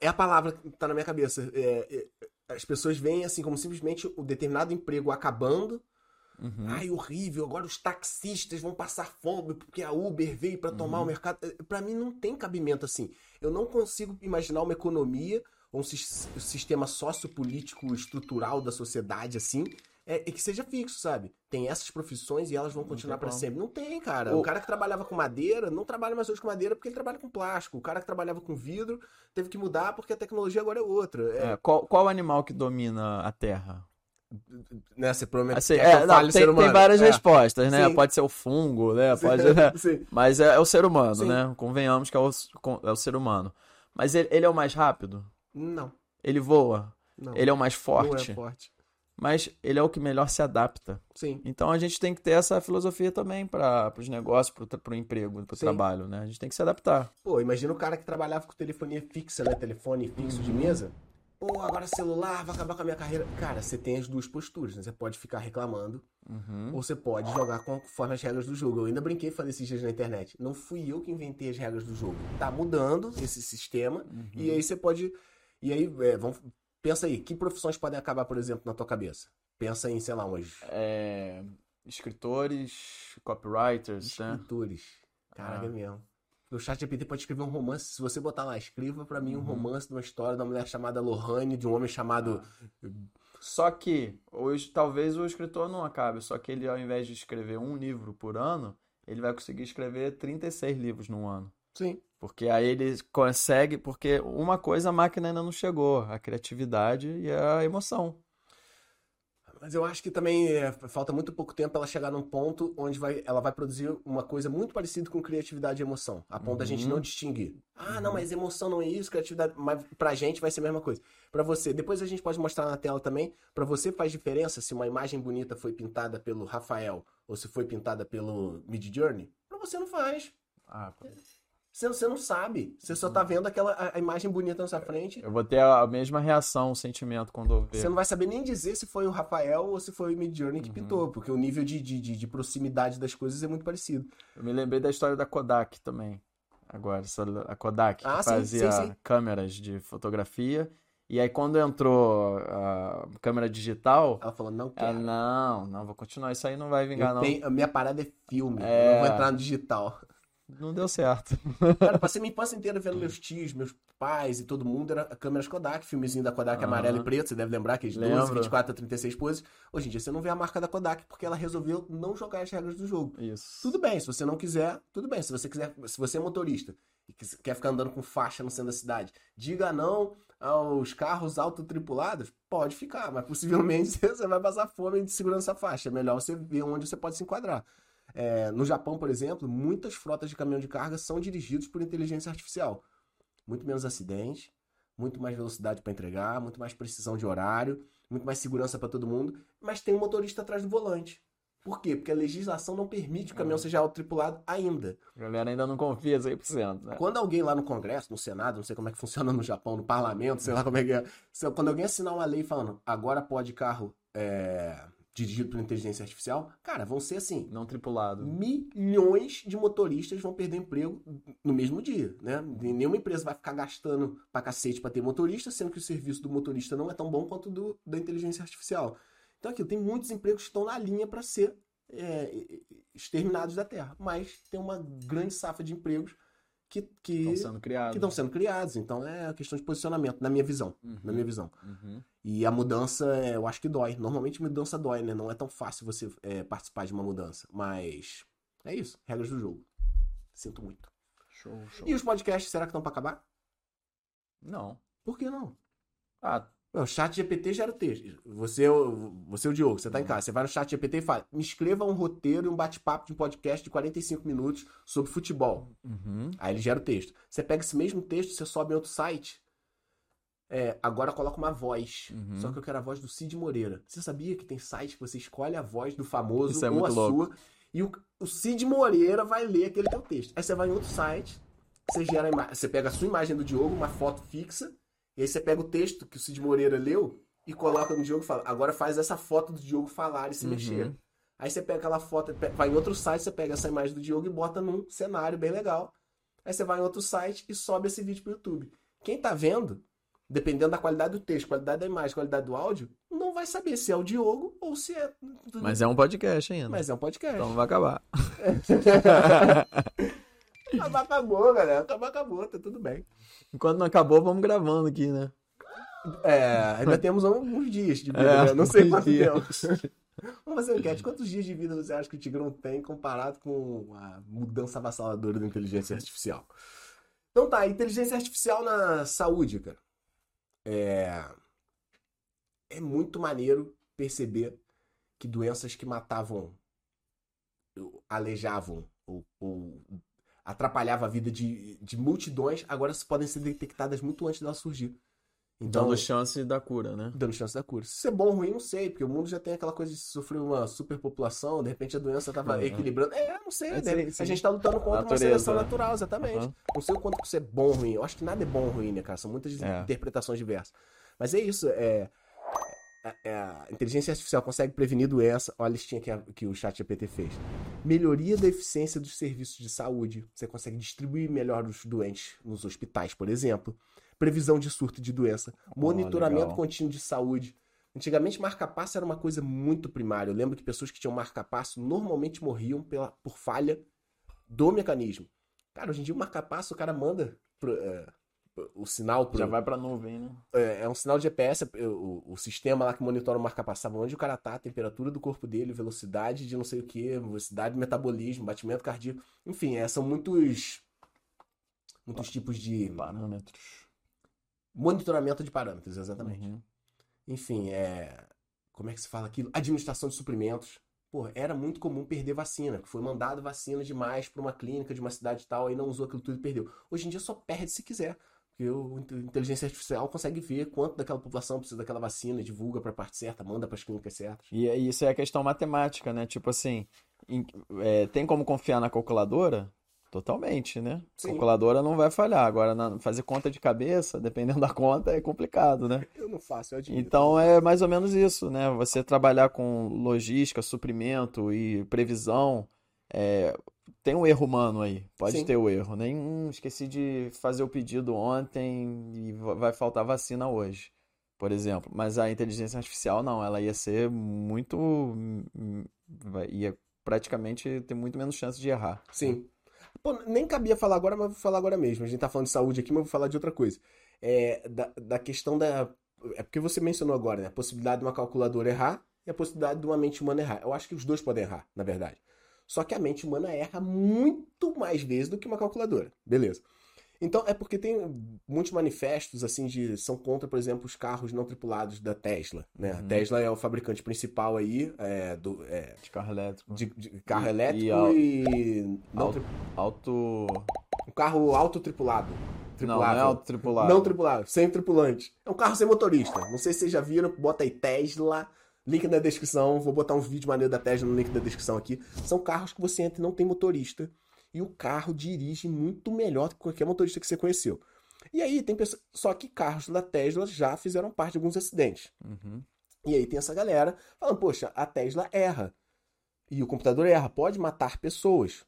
É a palavra que tá na minha cabeça. É, é, as pessoas veem assim como simplesmente o determinado emprego acabando. Uhum. Ai, horrível, agora os taxistas vão passar fome porque a Uber veio para tomar Uhum. o mercado. É, Pra mim não tem cabimento assim. Eu não consigo imaginar uma economia ou um sis- sistema sociopolítico estrutural da sociedade assim, é, é que seja fixo, sabe? Tem essas profissões e elas vão Não continuar para sempre. Não tem, cara. O- O cara que trabalhava com madeira não trabalha mais hoje com madeira porque ele trabalha com plástico. O cara que trabalhava com vidro teve que mudar porque a tecnologia agora é outra. É, É, qual, qual animal que domina a Terra? né, você provavelmente Assim, é, não, tem, tem várias É. respostas, né? Sim. Pode ser o fungo, né? Pode, Sim. mas é, é o ser humano, Sim. né? Convenhamos que é o, é o ser humano. Mas ele, ele é o mais rápido? Não, Ele voa? não. Ele é o mais Não forte? é forte. Mas ele é o que melhor se adapta. Sim. Então a gente tem que ter essa filosofia também para os negócios, para o emprego, para o trabalho, né? A gente tem que se adaptar. Pô, imagina o cara que trabalhava com telefonia fixa, né? Telefone fixo de mesa. Pô, agora celular vai acabar com a minha carreira. Cara, você tem as duas posturas, né? Você pode ficar reclamando Uhum. ou você pode jogar conforme as regras do jogo. Eu ainda brinquei falei esses dias na internet. Não fui eu que inventei as regras do jogo. Tá mudando esse sistema Uhum. e aí você pode. E aí, é, vamos... pensa aí, que profissões podem acabar, por exemplo, na tua cabeça? Pensa em, sei lá, umas É, escritores, copywriters, né? escritores. Caraca, Ah. mesmo. O chat GPT pode escrever um romance. Se você botar lá, escreva pra mim um Uhum. romance de uma história de uma mulher chamada Lohane, de um homem chamado. Só que hoje talvez o escritor não acabe, só que ele ao invés de escrever um livro por ano, ele vai conseguir escrever 36 livros num ano. Sim. Porque aí ele consegue, porque uma coisa a máquina ainda não chegou, a criatividade e a emoção. Mas eu acho que também é, falta muito pouco tempo pra ela chegar num ponto onde vai, ela vai produzir uma coisa muito parecida com criatividade e emoção. A ponto da gente Uhum. não distinguir. Ah, não, mas emoção não é isso, criatividade. Mas pra gente vai ser a mesma coisa. Pra você, depois a gente pode mostrar na tela também. Pra você faz diferença se uma imagem bonita foi pintada pelo Rafael ou se foi pintada pelo Mid Journey? Pra você não faz. Ah, Você, você não sabe. Você só tá vendo aquela a, a imagem bonita na sua frente. eu vou ter a mesma reação, o sentimento quando eu ver. Você não vai saber nem dizer se foi o Rafael ou se foi o Mid Journey que Uhum. pintou, porque o nível de, de, de, de proximidade das coisas é muito parecido. Eu me lembrei da história da Kodak também. Agora, a Kodak Ah, sim, fazia sim, sim. câmeras de fotografia. E aí, quando entrou a câmera digital, Ela falou, não ela, quero. não, não, vou continuar. Isso aí não vai vingar, Eu não. tenho- a minha parada é filme, É. eu não vou entrar no digital. Não deu certo. Cara, passei minha infância inteira vendo meus tios, meus pais e todo mundo, era câmeras Kodak, filmezinho da Kodak Aham. amarelo e preto, você deve lembrar que 12, Lembro. 24, 36 poses. Hoje em dia você não vê a marca da Kodak porque ela resolveu não jogar as regras do jogo. Isso. Tudo bem, se você não quiser, tudo bem. Se você quiser, se você é motorista e quer ficar andando com faixa no centro da cidade, diga não aos carros autotripulados, pode ficar, mas possivelmente você vai passar fome de segurança faixa. É melhor você ver onde você pode se enquadrar. É, no Japão, por exemplo, muitas frotas de caminhão de carga são dirigidos por inteligência artificial. Muito menos acidente, muito mais velocidade para entregar, muito mais precisão de horário, muito mais segurança para todo mundo, mas tem um motorista atrás do volante. Por quê? Porque a legislação não permite que o caminhão seja autotripulado ainda. A galera ainda não confia 100%, né? Quando alguém lá no Congresso, no Senado, não sei como é que funciona no Japão, no Parlamento, sei lá como é que é. Quando alguém assinar uma lei falando agora pode carro é, dirigido por inteligência artificial, cara, vão ser assim. Não tripulado. Milhões de motoristas vão perder emprego no mesmo dia, né? Nenhuma empresa vai ficar gastando pra cacete pra ter motorista, sendo que o serviço do motorista não é tão bom quanto o do, da inteligência artificial. Então, aqui, tem muitos empregos que estão na linha para ser é, exterminados da Terra, mas tem uma grande safra de empregos que que Estão sendo criados. que estão sendo criados. Então, é questão de posicionamento, na minha visão, Uhum. na minha visão. Uhum. E a mudança, é, eu acho que dói. Normalmente mudança dói, né? Não é tão fácil você é, participar de uma mudança. Mas é isso, regras do jogo. Sinto muito. Show, show. E os podcasts, será que estão pra acabar? Não. Por que não? Ah, O chat GPT gera o texto. Você, é o- você o Diogo, você tá em Uhum. casa. Você vai no chat GPT e fala: me escreva um roteiro e um bate-papo de um podcast de 45 minutos sobre futebol. uhum. Aí ele gera o texto. Você pega esse mesmo texto, você sobe em outro site. É, agora coloca uma voz. Uhum. Só que eu quero a voz do Cid Moreira. Você sabia que tem site que você escolhe a voz do famoso é ou a louco. sua e o, o Cid Moreira vai ler aquele teu texto. Aí você vai em outro site, você gera você pega a sua imagem do Diogo, uma foto fixa, e aí você pega o texto que o Cid Moreira leu e coloca no Diogo e fala: "Agora faz essa foto do Diogo falar e se Uhum. mexer". Aí você pega aquela foto, vai em outro site, você pega essa imagem do Diogo e bota num cenário bem legal. Aí você vai em outro site e sobe esse vídeo pro YouTube. Quem tá vendo, dependendo da qualidade do texto, qualidade da imagem, qualidade do áudio, não vai saber se é o Diogo ou se é. Mas é um podcast ainda. Mas é um podcast. Então não vai acabar. Acabar acabou, galera. Acabar acabou, tá tudo bem. Enquanto não acabou, vamos gravando aqui, né? É, ainda temos alguns dias de vida, É, né? Não sei quanto dias. tempo. Vamos fazer um enquete. Quantos dias de vida você acha que o Tigrão tem comparado com a mudança avassaladora da inteligência artificial? Então tá, inteligência artificial na saúde, cara. É. É muito maneiro perceber que doenças que matavam, aleijavam ou, ou atrapalhavam a vida de, de multidões agora podem ser detectadas muito antes dela surgir. Então, Dando chance da cura, né? dando chance da cura. Se é bom ou ruim, não sei, porque o mundo já tem aquela coisa de sofrer uma superpopulação, de repente a doença tava Uhum. equilibrando. É, não sei, É, né? sim. A gente tá lutando contra Natureza, uma seleção né? natural, exatamente. Uhum. Não sei o quanto que isso é bom ou ruim. Eu acho que nada é bom ou ruim, né, cara? São muitas É. interpretações diversas. Mas é isso, é. a- a inteligência artificial consegue prevenir doença. Olha a listinha que, a- que o chat GPT fez. Melhoria da eficiência dos serviços de saúde. Você consegue distribuir melhor os doentes nos hospitais, por exemplo. Previsão de surto de doença. Monitoramento legal. contínuo de saúde. Antigamente, marca-passo era uma coisa muito primária. Eu lembro que pessoas que tinham marca-passo normalmente morriam pela, por falha do mecanismo. Cara, hoje em dia o marca-passo, o cara manda pro, é, o sinal pro, Já vai pra nuvem, né? é, é um sinal de GPS, é, o, o sistema lá que monitora o marca-passo sabe onde o cara tá, a temperatura do corpo dele, velocidade de não sei o que, velocidade de metabolismo, batimento cardíaco. Enfim, é, são muitos muitos tipos de Parâmetros. Monitoramento de parâmetros, exatamente. Uhum. Enfim, é. Como é que se fala aquilo? Administração de suprimentos. Pô, era muito comum perder vacina, que foi mandado vacina demais para uma clínica de uma cidade e tal, aí não usou aquilo tudo e perdeu. Hoje em dia só perde se quiser. Porque o inteligência artificial consegue ver quanto daquela população precisa daquela vacina, divulga para a parte certa, manda para as clínicas certas. E é- isso é a questão matemática, né? Tipo assim, é, tem como confiar na calculadora? Totalmente, né? Sim. Calculadora não vai falhar. Agora, na- fazer conta de cabeça, dependendo da conta, é complicado, né? Eu não faço, eu admito. Então é mais ou menos isso, né? Você trabalhar com logística, suprimento e previsão, é, tem um erro humano aí, pode Sim. ter o erro, né? Hum, esqueci de fazer o pedido ontem e va- vai faltar vacina hoje, por exemplo. Mas a inteligência artificial não, ela ia ser muito, hum, vai- ia praticamente ter muito menos chance de errar. Sim. Pô, nem cabia falar agora, mas vou falar agora mesmo. A gente tá falando de saúde aqui, mas vou falar de outra coisa. É, da, da questão da. É porque você mencionou agora, né? A possibilidade de uma calculadora errar e a possibilidade de uma mente humana errar. Eu acho que os dois podem errar, na verdade. Só que a mente humana erra muito mais vezes do que uma calculadora. Beleza. Então, é porque tem muitos manifestos, assim, de são contra, por exemplo, os carros não tripulados da Tesla, né? Uhum. A Tesla é o fabricante principal aí é, do, é, De carro elétrico. de, de carro E- elétrico e e... au- não Auto. tri- auto... um carro autotripulado. Não, não é autotripulado. Não tripulado, sem tripulante. É um carro sem motorista. Não sei se vocês já viram, bota aí Tesla, link na descrição. Vou botar uns vídeos maneiros da Tesla no link da descrição aqui. São carros que você entra e não tem motorista. E o carro dirige muito melhor do que qualquer motorista que você conheceu. E aí tem pessoas. Só que carros da Tesla já fizeram parte de alguns acidentes. Uhum. E aí tem essa galera falando, poxa, a Tesla erra. E o computador erra, pode matar pessoas.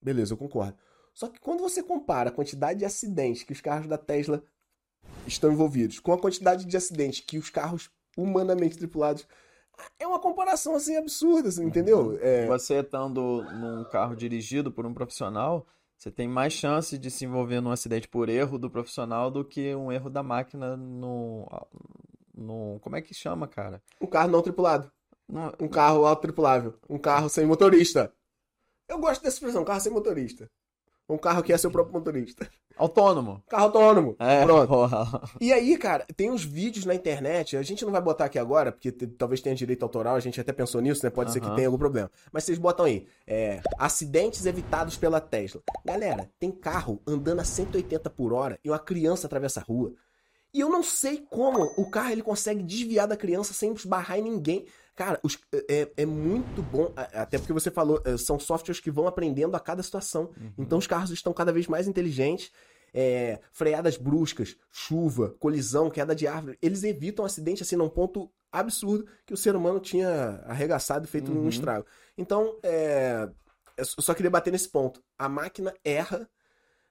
Beleza, eu concordo. Só que quando você compara a quantidade de acidentes que os carros da Tesla estão envolvidos com a quantidade de acidentes que os carros humanamente tripulados, é uma comparação assim absurda, assim, entendeu? É, Você estando num carro dirigido por um profissional, você tem mais chance de se envolver num acidente por erro do profissional do que um erro da máquina no, no... Como é que chama, cara? um carro não tripulado, No- um carro autotripulável, um carro sem motorista. Eu gosto dessa expressão, carro sem motorista. Um carro que é seu próprio motorista. Autônomo. Carro autônomo. É, Pronto. porra. E aí, cara, tem uns vídeos na internet, a gente não vai botar aqui agora, porque talvez tenha direito autoral, a gente até pensou nisso, né? Pode ser que tenha algum problema. Mas vocês botam aí, é, acidentes evitados pela Tesla. Galera, tem carro andando a 180 por hora e uma criança atravessa a rua. E eu não sei como o carro ele consegue desviar da criança sem esbarrar em ninguém. Cara, os- é, é muito bom, até porque você falou, é, são softwares que vão aprendendo a cada situação. Então os carros estão cada vez mais inteligentes. É, freadas bruscas, chuva, colisão, queda de árvore, eles evitam acidente assim num ponto absurdo que o ser humano tinha arregaçado e feito Uhum. um estrago. Então, é, eu só queria bater nesse ponto. A máquina erra,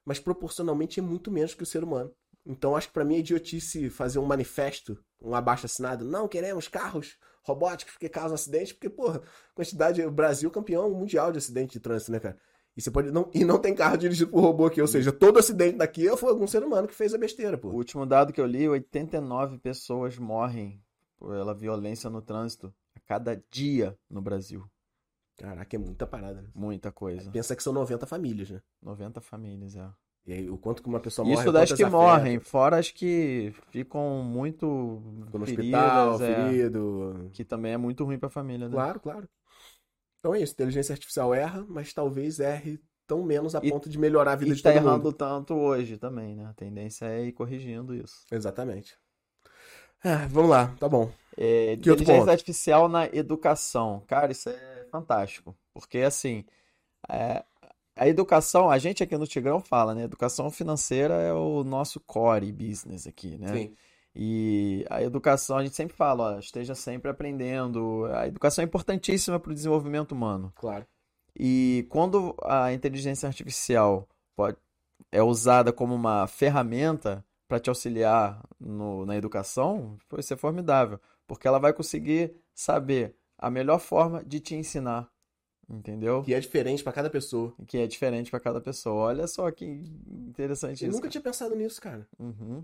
mas proporcionalmente é muito menos que o ser humano. Então, acho que pra mim é idiotice fazer um manifesto, um abaixo assinado. Não queremos carros robóticos porque causam acidente, porque, porra, quantidade. O Brasil campeão mundial de acidente de trânsito, né, cara? E você pode. Não, e não tem carro dirigido por robô aqui, ou seja, todo acidente daqui foi algum ser humano que fez a besteira, O pô. último dado que eu li, 89 pessoas morrem pela violência no trânsito a cada dia no Brasil. Caraca, é muita parada, né? Muita coisa. Pensa que são 90 famílias, né? 90 famílias, é. E aí, o quanto que uma pessoa morre. Isso das que afeta. morrem, fora as que ficam muito Ficou no feridas, hospital, é, ferido. que também é muito ruim pra família, né? Claro, claro. Então é isso, inteligência artificial erra, mas talvez erre tão menos a E- ponto de melhorar a vida E de tá todo errando mundo. tanto hoje também, né? A tendência é ir corrigindo isso. Exatamente. Ah, vamos lá, tá bom. É, Que outro inteligência artificial na educação. Cara, isso é fantástico. Porque, assim, é, a educação, a gente aqui no Tigrão fala, né? Educação financeira é o nosso core business aqui, né? Sim. E a educação, a gente sempre fala, ó, esteja sempre aprendendo. A educação é importantíssima para o desenvolvimento humano. Claro. E quando a inteligência artificial pode, é usada como uma ferramenta para te auxiliar no- na educação, vai ser formidável, porque ela vai conseguir saber a melhor forma de te ensinar, entendeu? Que é diferente pra cada pessoa. Que é diferente para cada pessoa. Olha só que interessante Eu isso. nunca tinha pensado nisso, cara. Uhum.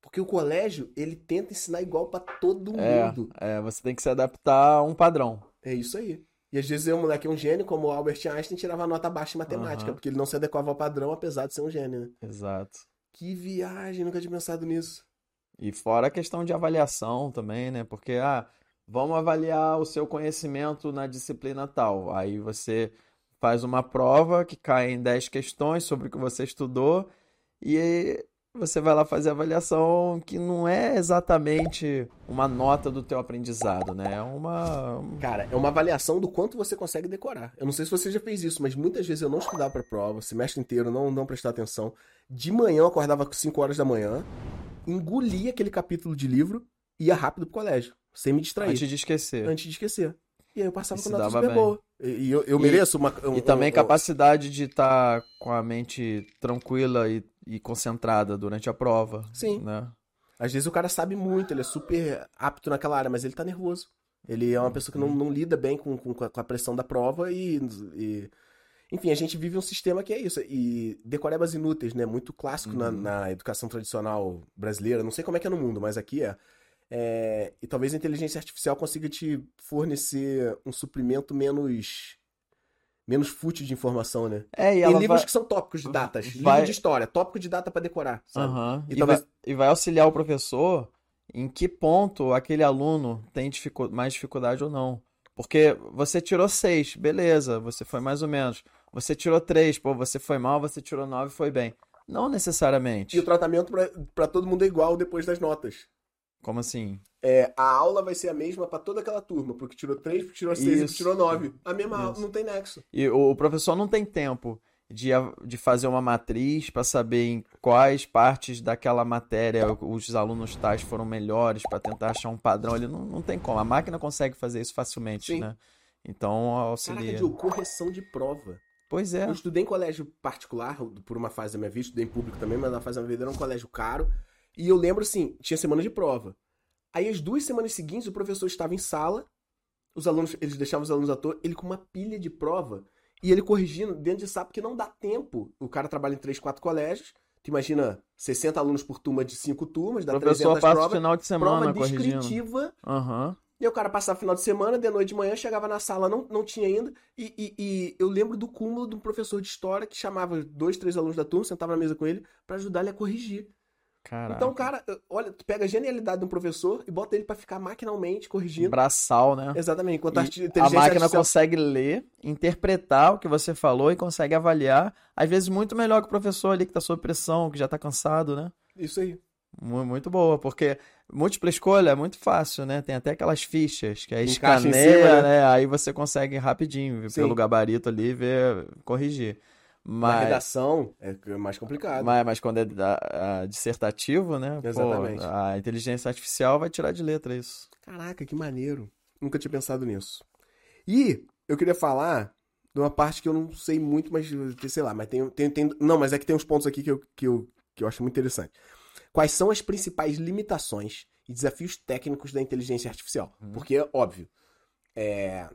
Porque o colégio, ele tenta ensinar igual pra todo É, mundo. é, você tem que se adaptar a um padrão. É isso aí. E às vezes o moleque é um gênio, como o Albert Einstein tirava nota baixa em matemática, Aham. porque ele não se adequava ao padrão, apesar de ser um gênio, né? Exato. Que viagem, nunca tinha pensado nisso. E fora a questão de avaliação também, né? Porque, ah, vamos avaliar o seu conhecimento na disciplina tal. Aí você faz uma prova que cai em 10 questões sobre o que você estudou e você vai lá fazer a avaliação que não é exatamente uma nota do teu aprendizado, né? É uma... Cara, é uma avaliação do quanto você consegue decorar. Eu não sei se você já fez isso, mas muitas vezes eu não estudava pra prova, semestre inteiro não, não prestava atenção. De manhã eu acordava com 5 horas da manhã, engolia aquele capítulo de livro e ia rápido pro colégio, sem me distrair, Antes de esquecer. antes de esquecer. E aí eu passava E com nota super bem. boa. E, eu, eu mereço uma. um- E também um- capacidade de estar com a mente tranquila e, e concentrada durante a prova, Sim. né? Às vezes o cara sabe muito, ele é super apto naquela área, mas ele tá nervoso. Ele é uma pessoa que não, não lida bem com, com, com a pressão da prova e, e, Enfim, a gente vive um sistema que é isso. E decorebas inúteis, né? Muito clássico na, Uhum. na educação tradicional brasileira. Não sei como é que é no mundo, mas aqui é. É, E talvez a inteligência artificial consiga te fornecer um suprimento menos. menos fútil de informação, né? É, e Tem livros vai... que são tópicos de datas. vai- Livro de história, tópico de data pra decorar, sabe? Aham. E E, talvez- vai, e vai auxiliar o professor em que ponto aquele aluno tem dificu- mais dificuldade ou não. Porque você tirou seis, beleza, você foi mais ou menos. Você tirou três, pô, você foi mal, você tirou nove, foi bem. Não necessariamente. E o tratamento pra todo mundo é igual depois das notas. Como assim? É, a aula vai ser a mesma pra toda aquela turma, porque tirou 3, porque tirou 6 e porque tirou 9. A mesma Isso. aula, não tem nexo. E o, professor não tem tempo de, de fazer uma matriz para saber em quais partes daquela matéria os alunos tais foram melhores, para tentar achar um padrão. Ele não, não tem como. A máquina consegue fazer isso facilmente, Sim. né? Então Caraca, auxilia. Diogo, correção de prova. Pois é. Eu estudei em colégio particular, por uma fase da minha vida, estudei em público também, mas na fase da minha vida era um colégio caro. E eu lembro assim, tinha semana de prova. Aí as duas semanas seguintes o professor estava em sala, os alunos, eles deixavam os alunos à toa, ele com uma pilha de prova, e ele corrigindo dentro de sala, porque não dá tempo. O cara trabalha em três, quatro colégios, tu imagina 60 alunos por turma de cinco turmas, dá O professor 300 passa o provas, final de semana prova descritiva, Aham. e aí o cara passava o final de semana, de noite de manhã, chegava na sala, não, não tinha ainda. E, e- e eu lembro do cúmulo de um professor de história que chamava dois, três alunos da turma, sentava na mesa com ele, pra ajudar ele a corrigir. Caraca. Então, cara, olha, tu pega a genialidade de um professor e bota ele pra ficar maquinalmente corrigindo. Braçal, né? Exatamente, enquanto a a máquina artificial... consegue ler, interpretar o que você falou e consegue avaliar, às vezes muito melhor que o professor ali que tá sob pressão, que já tá cansado, né? Isso aí. Mu- Muito boa, porque múltipla escolha é muito fácil, né? Tem até aquelas fichas que aí Encaixa escaneia, cima, né? né? Aí você consegue rapidinho, Sim. pelo gabarito ali, ver, corrigir. Na Mas, redação é mais complicado. mas, mas quando é a dissertativo, né? pô, Exatamente. a inteligência artificial vai tirar de letra isso. Caraca, que maneiro. Nunca tinha pensado nisso. E eu queria falar de uma parte que eu não sei muito, mas sei lá, mas tem, tem, tem- não, mas é que tem uns pontos aqui que eu, que eu, que eu acho muito interessante. Quais são as principais limitações e desafios técnicos da inteligência artificial? Porque, óbvio, é,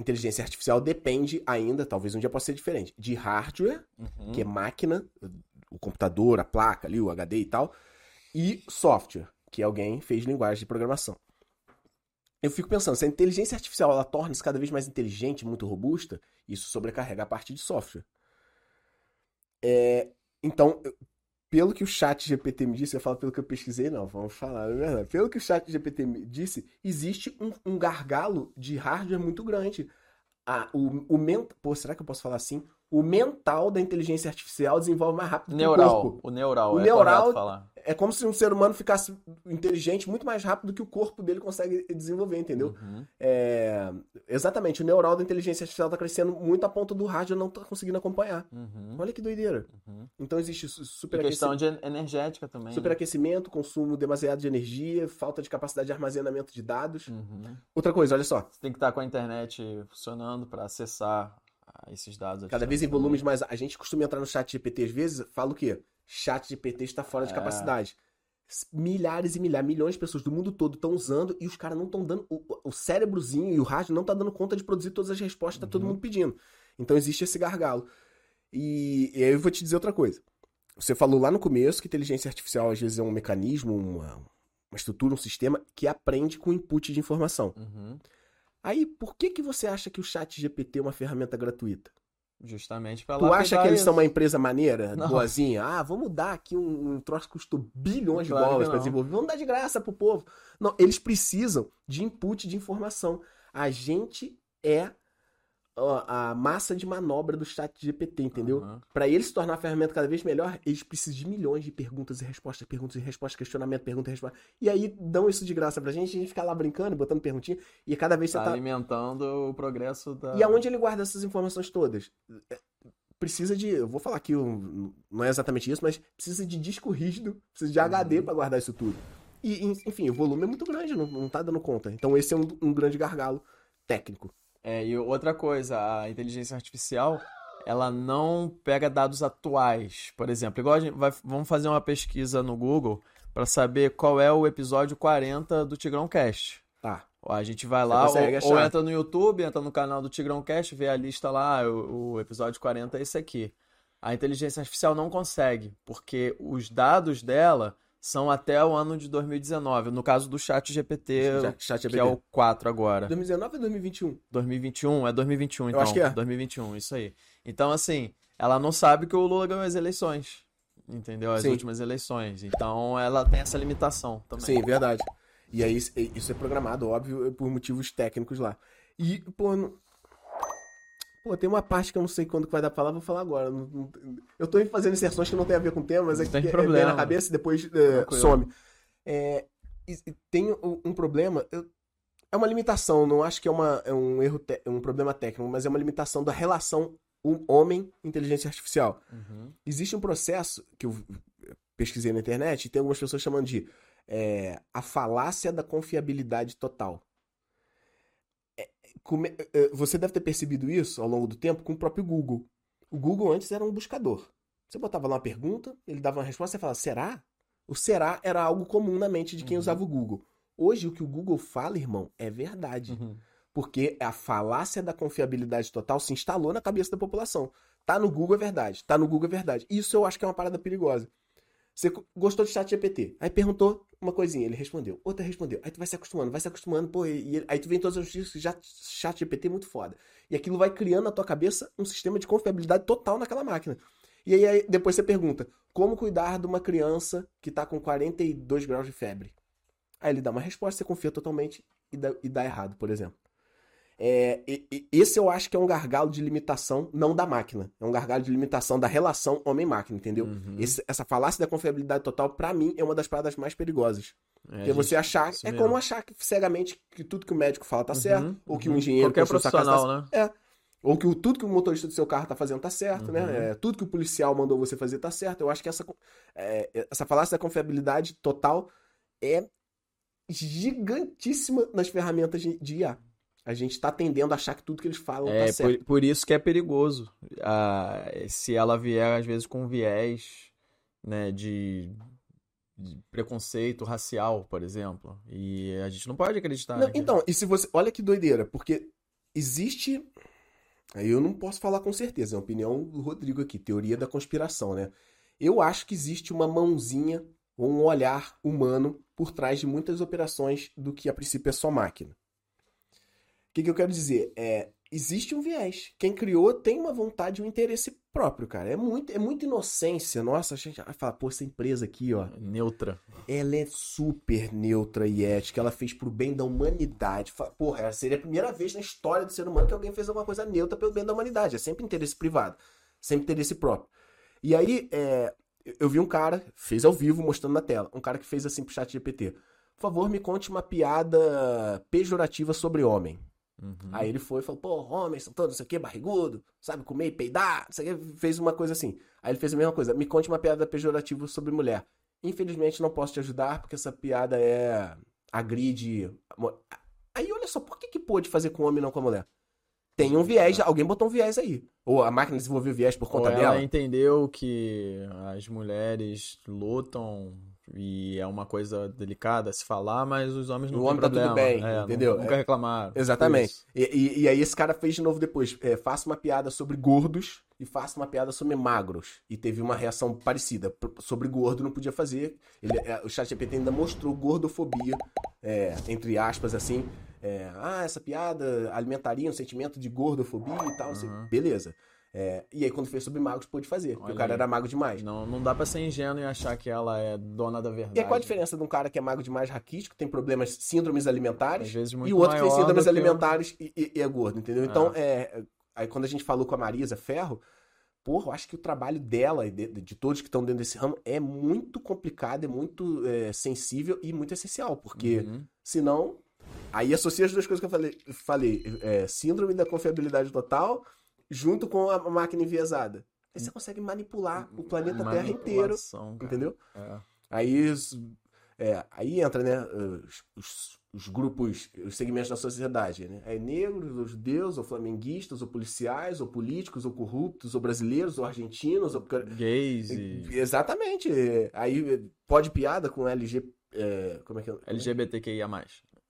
inteligência artificial depende ainda, talvez um dia possa ser diferente, de hardware, que é máquina, o computador, a placa ali, o HD e tal, e software, que alguém fez linguagem de programação. Eu fico pensando, se a inteligência artificial ela torna-se cada vez mais inteligente, muito robusta, isso sobrecarrega a parte de software. É, então, pelo que o chat GPT me disse, eu falo pelo que eu pesquisei, não, vamos falar, é verdade. Pelo que o chat GPT me disse, existe um, um gargalo de hardware muito grande. Ah, o, o ment... Pô, será que eu posso falar assim? O mental da inteligência artificial desenvolve mais rápido que o Neural, corpo. o neural, O é neural- correto falar. É como se um ser humano ficasse inteligente muito mais rápido do que o corpo dele consegue desenvolver, entendeu? Uhum. É, Exatamente, o neural da inteligência artificial está crescendo muito a ponto do hardware não tá conseguindo acompanhar. Uhum. Olha que doideira. Uhum. Então existe su- superaquecimento, questão de energética também. né? superaquecimento, consumo demasiado de energia, falta de capacidade de armazenamento de dados. Uhum. Outra coisa, olha só, Você tem que estar com a internet funcionando para acessar ah, esses dados. cada vez em volumes mais. A gente costuma entrar no chat GPT às vezes, fala o quê? Chat GPT está fora de É. capacidade. Milhares e milhares, milhões de pessoas do mundo todo estão usando e os caras não estão dando. O, o cérebrozinho e o hardware não tá dando conta de produzir todas as respostas que tá todo Uhum. mundo pedindo. Então existe esse gargalo. E, e aí eu vou te dizer outra coisa. Você falou lá no começo que inteligência artificial às vezes é um mecanismo, uma, uma estrutura, um sistema que aprende com input de informação. Uhum. Aí, por que, que você acha que o chat GPT é uma ferramenta gratuita? Justamente para Tu acha que eles são uma empresa maneira, Não. boazinha? Ah, vamos dar aqui um, um troço que custou bilhões Claro de dólares para desenvolver. Vamos dar de graça pro povo. Não, eles precisam de input de informação. A gente é a massa de manobra do chat GPT, entendeu? Uhum. Para ele se tornar a ferramenta cada vez melhor, eles precisam de milhões de perguntas e respostas, perguntas e respostas, questionamento, pergunta e resposta. E aí dão isso de graça pra gente, a gente fica lá brincando, botando perguntinha, e cada vez você Tá tá alimentando o progresso da. e aonde ele guarda essas informações todas? É, Precisa de. Eu vou falar aqui, não é exatamente isso, mas precisa de disco rígido, precisa de HD Uhum. para guardar isso tudo. E, en- enfim, o volume é muito grande, não, não tá dando conta. Então esse é um, um grande gargalo técnico. É, e outra coisa, a inteligência artificial, ela não pega dados atuais. Por exemplo, igual a gente vai, vamos fazer uma pesquisa no Google para saber qual é o episódio 40 do Tigrão Cast. Tá. A gente vai lá, ou, ou entra no YouTube, entra no canal do Tigrão Cast, vê a lista lá, o, o episódio 40 é esse aqui. A inteligência artificial não consegue, porque os dados dela são até o ano de 2019. No caso do chat GPT, Já- Chat que é o 4 agora. 2019 ou 2021? 2021, é 2021 então. acho que é. 2021, isso aí. Então, assim, ela não sabe que o Lula ganhou as eleições. Entendeu? As Sim. últimas eleições. Então, ela tem essa limitação também. Sim, verdade. E aí isso é programado, óbvio, por motivos técnicos lá. E, pô. Pô, tem uma parte que eu não sei quando que vai dar pra falar, vou falar agora. Não- não- Eu tô fazendo inserções que não tem a ver com o tema, mas é Não que tem é na cabeça e depois é, Tranquilo. some. É, tem um, problema, eu- é uma limitação, não acho que é, uma, é um erro, te- um problema técnico, mas é uma limitação da relação homem-inteligência artificial. Uhum. Existe um processo que eu pesquisei na internet e tem algumas pessoas chamando de é, a falácia da confiabilidade total. É, come- é, você deve ter percebido isso ao longo do tempo com o próprio Google. O Google antes era um buscador. Você botava lá uma pergunta, ele dava uma resposta e você falava, será? O será era algo comum na mente de quem Uhum. usava o Google. Hoje, o que o Google fala, irmão, é verdade Uhum. porque a falácia da confiabilidade total se instalou na cabeça da população. Tá no Google é verdade, tá no Google é verdade. Isso eu acho que é uma parada perigosa. Você gostou de chat GPT, aí perguntou uma coisinha, ele respondeu, outra respondeu, aí tu vai se acostumando, vai se acostumando, pô, e, e aí tu vem todas as notícias, já chat GPT é muito foda. E aquilo vai criando na tua cabeça um sistema de confiabilidade total naquela máquina. E aí, aí depois você pergunta, como cuidar de uma criança que tá com 42 graus de febre? Aí ele dá uma resposta, você confia totalmente e dá, e dá errado, por exemplo. É, esse eu acho que é um gargalo de limitação, não da máquina. É um gargalo de limitação da relação homem-máquina, entendeu? Uhum. Esse- essa falácia da confiabilidade total, pra mim, é uma das paradas mais perigosas. É, Porque você achar. É como achar que, cegamente que tudo que o médico fala tá Uhum, certo, ou que o uhum. engenheiro Qualquer casa profissional, tá né? ou que o, tudo que o motorista do seu carro tá fazendo tá certo, Uhum. né? É, tudo que o policial mandou você fazer tá certo. Eu acho que essa, é, essa falácia da confiabilidade total é gigantíssima nas ferramentas de, de IA. A gente tá tendendo a achar que tudo que eles falam É, tá certo. por, por isso que é perigoso. Ah, se ela vier, às vezes, com viés, né, de, de preconceito racial, por exemplo. E a gente não pode acreditar. Não, naquilo. então, e se você. Olha que doideira, porque existe. Aí eu não posso falar com certeza, é a opinião do Rodrigo aqui, teoria da conspiração, né? Eu acho que existe uma mãozinha ou um olhar humano por trás de muitas operações do que a princípio é só máquina. O que, que eu quero dizer? É, existe um viés. Quem criou tem uma vontade, um interesse próprio, cara. É muito, é muita inocência. Nossa, a gente vai falar, pô, essa empresa aqui, ó, Neutra. ela é super neutra e ética, ela fez pro bem da humanidade. Porra, essa seria a primeira vez na história do ser humano que alguém fez alguma coisa neutra pelo bem da humanidade. É sempre interesse privado, sempre interesse próprio. E aí, é, eu vi um cara, fez ao vivo, mostrando na tela, um cara que fez assim pro chat GPT. Por favor, me conte uma piada pejorativa sobre homem. Uhum. Aí ele foi e falou, pô, homens são todos, não sei o que, barrigudo, sabe, comer e peidar, não sei o que, fez uma coisa assim. Aí ele fez a mesma coisa, me conte uma piada pejorativa sobre mulher. Infelizmente não posso te ajudar, porque essa piada é... agride... Aí olha só, por que que pôde fazer com o homem e não com a mulher? Tem um viés, alguém botou um viés aí. Ou a máquina desenvolveu viés por Ou conta ela dela. entendeu que as mulheres lutam e é uma coisa delicada a se falar, mas os homens não O homem tá tudo problema. bem, É, entendeu? Nunca É. reclamaram. Exatamente. Isso. E, e- e aí esse cara fez de novo depois. É, faça uma piada sobre gordos e faça uma piada sobre magros. E teve uma reação parecida. Sobre gordo não podia fazer. Ele, é, o ChatGPT ainda mostrou gordofobia, é, entre aspas, assim. É, ah, essa piada alimentaria um sentimento de gordofobia e tal. Uhum. Beleza. É, e aí quando fez sobre magros pôde fazer. Porque Olha o cara aí. era mago demais. Não, não dá pra ser ingênuo e achar que ela é dona da verdade. E qual a diferença de um cara que é mago demais raquítico, tem problemas, síndromes alimentares, Às vezes muito e o outro que tem síndromes alimentares e, e- e é gordo, entendeu? Então, é, aí quando a gente falou com a Marisa Ferro, porra, eu acho que o trabalho dela e de, de todos que estão dentro desse ramo é muito complicado, é muito é, sensível e muito essencial, porque Uhum. senão. Aí associa as duas coisas que eu falei, falei é, síndrome da confiabilidade total, junto com a máquina enviesada. Aí você consegue manipular o planeta Terra inteiro, cara. entendeu? É. Aí, é, aí entra, né, os, os- os grupos, os segmentos da sociedade, né? É negros, ou judeus, ou flamenguistas, ou policiais, ou políticos, ou corruptos, ou brasileiros, ou argentinos, ou... Gays e Exatamente. Aí pode piada com LG... é, como é que é? LGBTQIA+.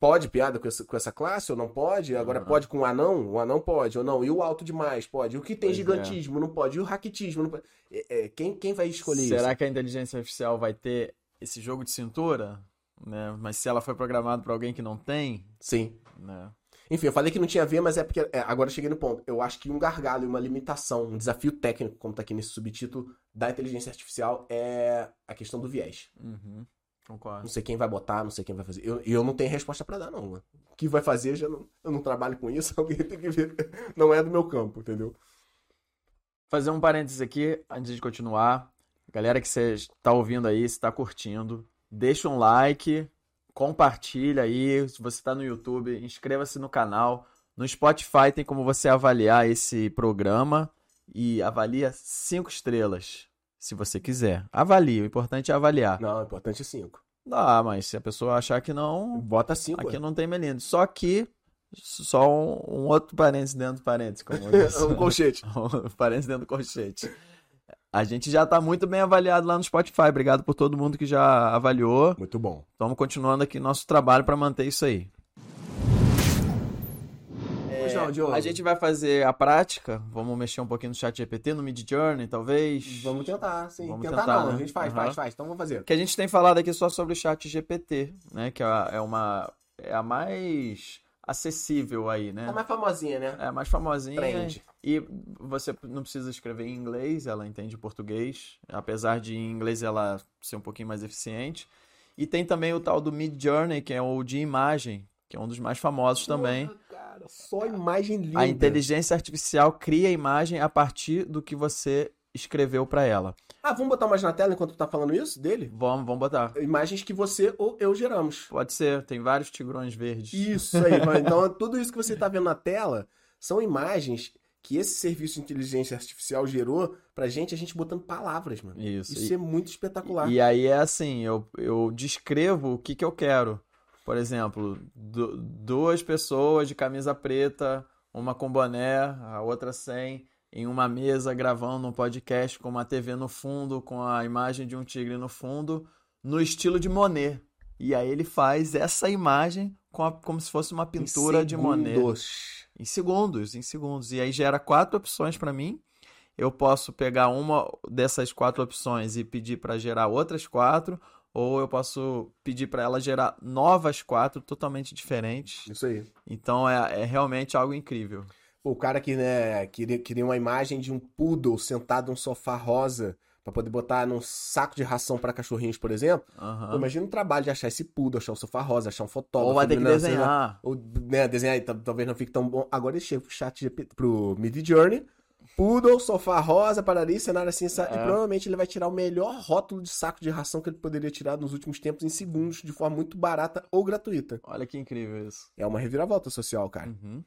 Pode piada com essa, com essa classe ou não pode? Agora Uhum. pode com o anão? O anão pode ou não? E o alto demais? Pode. E o que tem Pois é. gigantismo? Não pode. E o raquitismo? Não pode. É, é, quem, quem vai escolher isso? Será que a inteligência artificial vai ter esse jogo de cintura? Né? Mas se ela foi programada para alguém que não tem, Sim. né? Enfim, eu falei que não tinha a ver, mas é porque. é, agora eu cheguei no ponto. Eu acho que um gargalo e uma limitação, um desafio técnico, como tá aqui nesse subtítulo, da inteligência artificial é a questão do viés. Uhum, concordo. Não sei quem vai botar, não sei quem vai fazer. Eu, eu não tenho resposta pra dar, não. mano. O que vai fazer, já não, eu não trabalho com isso, alguém tem que ver. Não é do meu campo, entendeu? Fazer um parênteses aqui antes de continuar. Galera que você está ouvindo aí, se está curtindo, deixa um like, compartilha aí. Se você está no YouTube, inscreva-se no canal. No Spotify tem como você avaliar esse programa e avalia cinco estrelas, se você quiser. Avalie, o importante é avaliar. Não, o importante é cinco. Dá, mas se a pessoa achar que não, Bota cinco. aqui ué. não tem melindre. Só que, só um, um outro parênteses dentro do parênteses, como um colchete. Parênteses dentro do colchete. A gente já tá muito bem avaliado lá no Spotify. Obrigado por todo mundo que já avaliou. Muito bom. Estamos continuando aqui nosso trabalho para manter isso aí. Não, Diogo. A gente vai fazer a prática. Vamos mexer um pouquinho no chat GPT, no Mid Journey, talvez. Vamos tentar, sim. Vamos tentar, tentar, não, né? a gente faz, Aham. faz, faz. Então vamos fazer. Que a gente tem falado aqui só sobre o chat GPT, né? Que é a- é uma é a mais acessível aí, né? É mais famosinha, né? É a mais famosinha. Trend. E você não precisa escrever em inglês, ela entende português, apesar de em inglês ela ser um pouquinho mais eficiente. E tem também o tal do Mid Journey, que é o de imagem, que é um dos mais famosos também. Porra, cara, só imagem linda. A inteligência artificial cria a imagem a partir do que você escreveu para ela. Ah, vamos botar mais na tela enquanto tu tá falando isso dele? Vamos, vamos botar. Imagens que você ou eu geramos. Pode ser, tem vários tigrões verdes. Isso aí, então tudo isso que você tá vendo na tela são imagens que esse serviço de inteligência artificial gerou pra gente, a gente botando palavras, mano. Isso. Isso é muito espetacular. E aí é assim, eu, eu descrevo o que, que eu quero. Por exemplo, du- duas pessoas de camisa preta, uma com boné, a outra sem, em uma mesa gravando um podcast com uma TV no fundo, com a imagem de um tigre no fundo, no estilo de Monet. E aí ele faz essa imagem com a- como se fosse uma pintura de Monet. Em segundos, em segundos. E aí gera quatro opções para mim. Eu posso pegar uma dessas quatro opções e pedir para gerar outras quatro, ou eu posso pedir para ela gerar novas quatro totalmente diferentes. Isso aí. Então é, é realmente algo incrível. Pô, o cara que, né, queria, queria uma imagem de um poodle sentado num sofá rosa pra poder botar num saco de ração pra cachorrinhos, por exemplo. Pô, imagina o trabalho de achar esse poodle, achar o sofá rosa, achar um fotógrafo. Ou vai ter que né, lá. desenhar. Ou, né, desenhar talvez não fique tão bom. Agora ele chega pro chat pro Mid Journey, Poodle, sofá rosa, parari, cenário assim, sa- e É. provavelmente ele vai tirar o melhor rótulo de saco de ração que ele poderia tirar nos últimos tempos em segundos, de forma muito barata ou gratuita. Olha que incrível isso. É uma reviravolta social, cara. Uhum.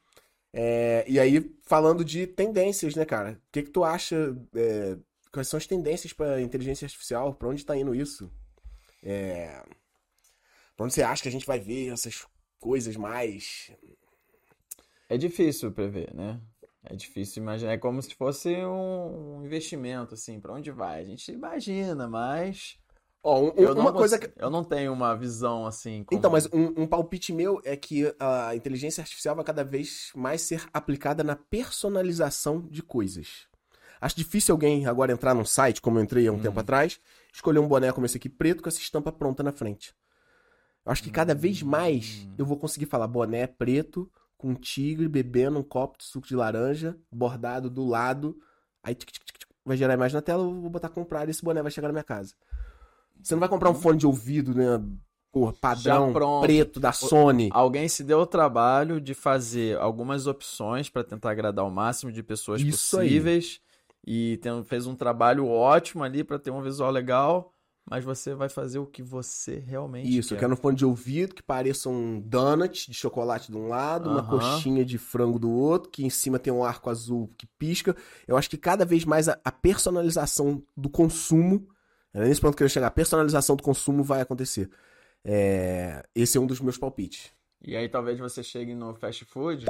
É, e aí, falando de tendências, né, cara? O que que tu acha? é, quais são as tendências pra inteligência artificial? Pra onde tá indo isso? É, pra onde você acha que a gente vai ver essas coisas mais É difícil prever, né? É difícil imaginar. É como se fosse um investimento, assim, para onde vai? A gente imagina, mas Ó, um- eu não uma coisa que. eu não tenho uma visão assim. como- Então, mas um, um palpite meu é que a inteligência artificial vai cada vez mais ser aplicada na personalização de coisas. Acho difícil alguém agora entrar num site, como eu entrei há um tempo atrás, escolher um boné como esse aqui preto com essa estampa pronta na frente. Eu acho que cada vez mais eu vou conseguir falar boné preto com um tigre bebendo um copo de suco de laranja bordado do lado. Aí tic, tic, tic, vai gerar a imagem na tela, eu vou botar comprar e esse boné vai chegar na minha casa. Você não vai comprar um fone de ouvido, né? Porra, padrão, preto da Sony. Alguém se deu o trabalho de fazer algumas opções para tentar agradar o máximo de pessoas Isso aí. possíveis e tem- fez um trabalho ótimo ali para ter um visual legal, mas você vai fazer o que você realmente Isso, eu quer. quero um fone de ouvido que pareça um donut de chocolate de um lado, uma coxinha de frango do outro, que em cima tem um arco azul que pisca. Eu acho que cada vez mais a, a personalização do consumo, é nesse ponto que eu quero chegar, a personalização do consumo vai acontecer. É, esse é um dos meus palpites. E aí talvez você chegue no fast food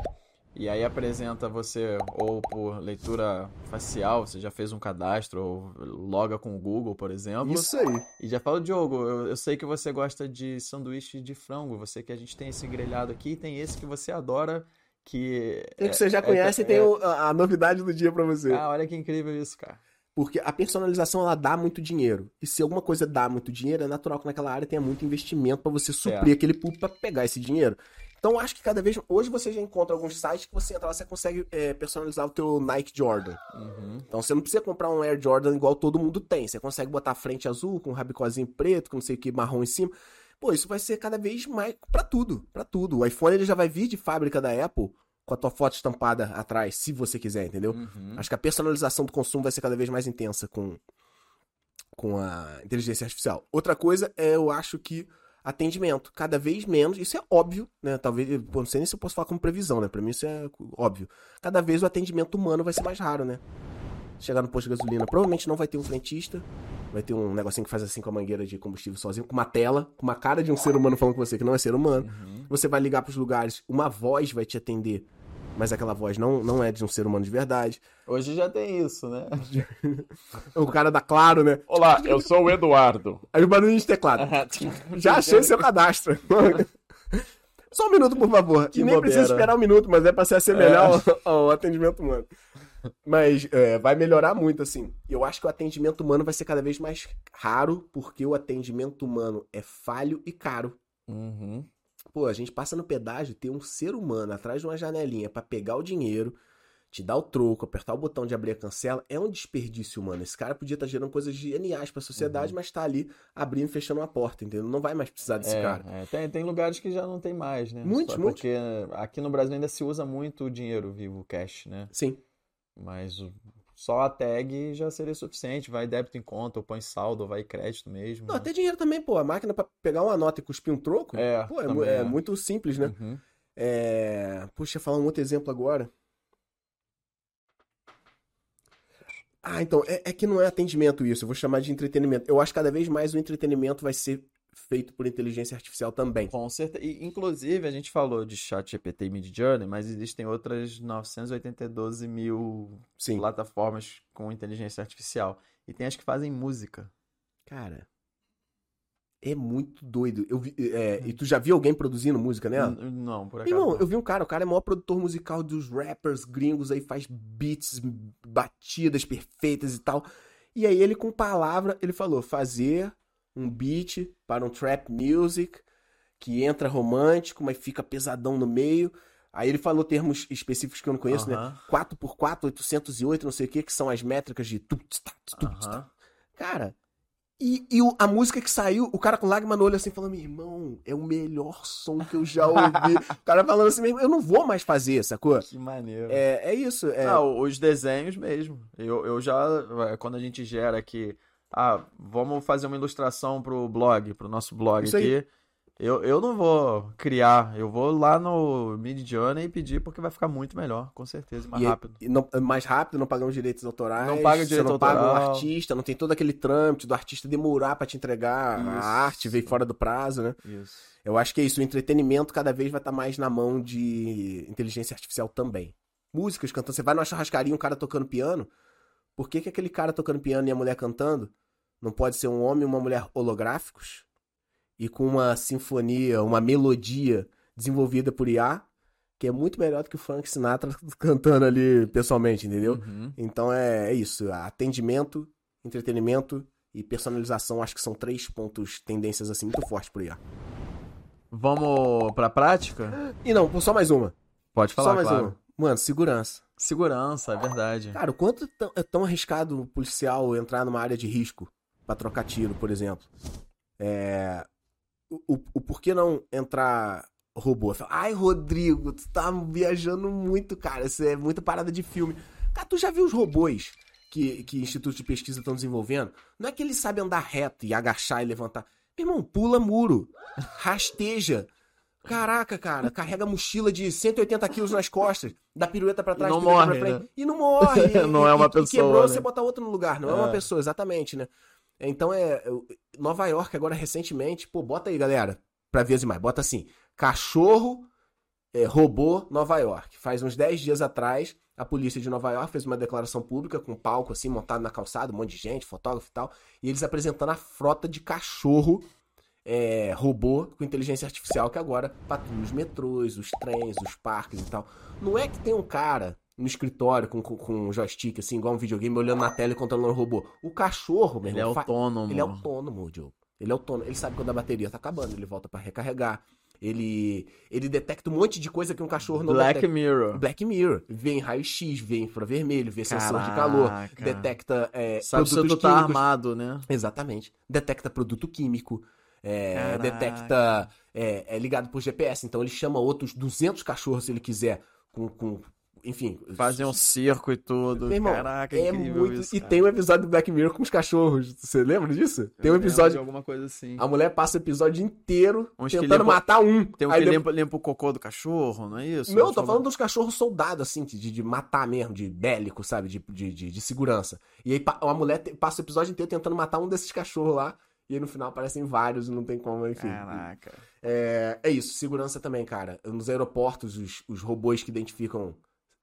E aí apresenta você ou por leitura facial, você já fez um cadastro, ou loga com o Google, por exemplo. Isso aí. E já fala, Diogo, eu, eu sei que você gosta de sanduíche de frango, você que a gente tem esse grelhado aqui, e tem esse que você adora, que... Tem que você já é- conhece é- e tem o- a, a novidade do dia pra você. Ah, olha que incrível isso, cara. Porque a personalização ela dá muito dinheiro. E se alguma coisa dá muito dinheiro, é natural que naquela área tenha muito investimento pra você suprir Certo. aquele público pra pegar esse dinheiro. Então acho que cada vez hoje você já encontra alguns sites que você entra lá você consegue é, personalizar o teu Nike Jordan. Uhum. Então você não precisa comprar um Air Jordan igual todo mundo tem. Você consegue botar a frente azul com um rabicozinho preto, com não sei o que marrom em cima. Pô, isso vai ser cada vez mais pra tudo, pra tudo. O iPhone ele já vai vir de fábrica da Apple com a tua foto estampada atrás, se você quiser, entendeu? Uhum. Acho que a personalização do consumo vai ser cada vez mais intensa com, com a inteligência artificial. Outra coisa é, eu acho que atendimento. Cada vez menos, isso é óbvio, né? Talvez, pô, não sei nem se eu posso falar como previsão, né? Pra mim isso é óbvio. Cada vez o atendimento humano vai ser mais raro, né? Chegar no posto de gasolina, provavelmente não vai ter um frentista, vai ter um negocinho que faz assim com a mangueira de combustível sozinho, com uma tela, com uma cara de um ser humano falando com você que não é ser humano. Uhum. Você vai ligar pros lugares, uma voz vai te atender, mas aquela voz não, não é de um ser humano de verdade. Hoje já tem isso, né? O cara da Claro, né? Olá, eu sou o Eduardo. Aí o barulho de teclado. Já achei seu cadastro. Só um minuto, por favor. Que e nem bobeira. precisa esperar um minuto, mas é pra se assemelhar ao, ao atendimento humano. Mas é, vai melhorar muito, assim. Eu acho que o atendimento humano vai ser cada vez mais raro, porque o atendimento humano é falho e caro. Uhum. Pô, a gente passa no pedágio, tem um ser humano atrás de uma janelinha pra pegar o dinheiro, te dar o troco, apertar o botão de abrir a cancela, é um desperdício humano. Esse cara podia estar gerando coisas geniais pra sociedade, mas tá ali abrindo e fechando uma porta, entendeu? Não vai mais precisar desse É, cara. é, tem, tem lugares que já não tem mais, né? Muitos, Só muitos. Porque aqui no Brasil ainda se usa muito o dinheiro vivo, cash, né? Sim. Mas o- só a tag já seria suficiente. Vai débito em conta, ou põe saldo, ou vai crédito mesmo. Não, até dinheiro também, pô. A máquina pra pegar uma nota e cuspir um troco, É, pô, é, é é. muito simples, né? Uhum. É... Puxa, falar um outro exemplo agora. Ah, então, é, é que não é atendimento isso, eu vou chamar de entretenimento. Eu acho que cada vez mais o entretenimento vai ser feito por inteligência artificial também. Com certeza. E, inclusive, a gente falou de ChatGPT e Midjourney, mas existem outras 982 mil Sim. plataformas com inteligência artificial. E tem as que fazem música. Cara, é muito doido. Eu vi, é, e tu já viu alguém produzindo música nela? N- Não, por acaso. Irmão, não. eu vi um cara, o cara é o maior produtor musical dos rappers gringos aí, faz beats, batidas perfeitas e tal. E aí ele com palavra, ele falou, fazer um beat para um trap music que entra romântico, mas fica pesadão no meio. Aí ele falou termos específicos que eu não conheço, né? Aham. 4x4, 808, não sei o que, que são as métricas de... tsta, tu, tsta. Aham. Cara, e, e o- a música que saiu, o cara com lágrima no olho assim, falando, meu irmão, é o melhor som que eu já ouvi. o cara falando assim, mesmo, eu não vou mais fazer, sacou? Que maneiro. É, é isso. É, Não, os desenhos mesmo. Eu, eu já, quando a gente gera aqui, ah, vamos fazer uma ilustração pro blog, pro nosso blog Isso aí. aqui. Eu, eu não vou criar, eu vou lá no Midjourney e pedir porque vai ficar muito melhor, com certeza, mais e- rápido. e não- mais rápido, não pagamos direitos autorais. Não paga você direito não paga o autoral. artista, não tem todo aquele trâmite do artista demorar pra te entregar Isso. a arte, veio fora do prazo, né? Isso. Eu acho que é isso, o entretenimento cada vez vai estar mais na mão de inteligência artificial também. Músicas cantando, você vai numa churrascaria, um cara tocando piano, por que, que aquele cara tocando piano e a mulher cantando não pode ser um homem e uma mulher holográficos e com uma sinfonia, uma melodia desenvolvida por IA, que é muito melhor do que o Frank Sinatra cantando ali pessoalmente, entendeu? Uhum. Então é, é isso, atendimento, entretenimento e personalização, acho que são três pontos, tendências assim muito fortes por IA. Vamos pra prática? E não, só mais uma. Pode falar, só mais claro. uma. Mano, segurança. Segurança, é verdade. Cara, o quanto é tão arriscado o policial entrar numa área de risco pra trocar tiro, por exemplo? É. O, o, o porquê não entrar robô? Fala, Ai, Rodrigo, tu tá viajando muito, cara. Isso é muita parada de filme. Cara, tu já viu os robôs que, que institutos de pesquisa estão desenvolvendo? Não é que eles sabem andar reto e agachar e levantar. Meu irmão, pula muro, rasteja. Caraca, cara, carrega mochila de 180 quilos nas costas, dá pirueta pra trás, não pirueta morre, pra frente, né? e não morre. E- Não é uma e- e pessoa, quebrou, né? você botar outro no lugar, não é, uma É. pessoa, exatamente, né? Então é. eu- Nova York, agora recentemente, pô, bota aí, galera, pra ver as imagens. Bota assim: cachorro é, robô Nova York. Faz uns 10 dias atrás, a polícia de Nova York fez uma declaração pública com um palco assim montado na calçada, um monte de gente, fotógrafo e tal, e eles apresentando a frota de cachorro é, robô com inteligência artificial que agora patrulha os metrôs, os trens, os parques e tal. Não é que tem um cara no escritório com, com, com um joystick, assim, igual um videogame, olhando na tela e controlando o robô. O cachorro, meu Ele é irmão, fa- autônomo. ele é autônomo, Joe. Ele é autônomo. Ele sabe quando a bateria tá acabando, ele volta pra recarregar. Ele, ele detecta um monte de coisa que um cachorro não Black detecta. Mirror. Black Mirror. Vê em raio-x, vê infravermelho, vê sensor de calor, Caraca. detecta é, Sabe se produtos tu tá armado, né? Exatamente. Detecta produto químico. é, Caraca. detecta. É, é ligado por GPS. Então ele chama outros 200 cachorros se ele quiser. Com. com enfim. Fazer um circo e tudo. Meu irmão, Caraca, é incrível muito. isso. e cara. tem um episódio do Black Mirror com os cachorros. Você lembra disso? Tem um episódio. alguma coisa assim. A mulher passa o episódio inteiro Uns tentando limpa- matar um. Tem um Aí que limpa, limpa o cocô do cachorro, não é isso? Não, eu tô falando dos cachorros soldados, assim, de, de matar mesmo, de bélico, sabe? De, de, de, de segurança. E aí uma mulher passa o episódio inteiro tentando matar um desses cachorros lá. E aí no final aparecem vários e não tem como, enfim. Caraca. É, é isso, segurança também, cara. Nos aeroportos, os, os robôs que identificam.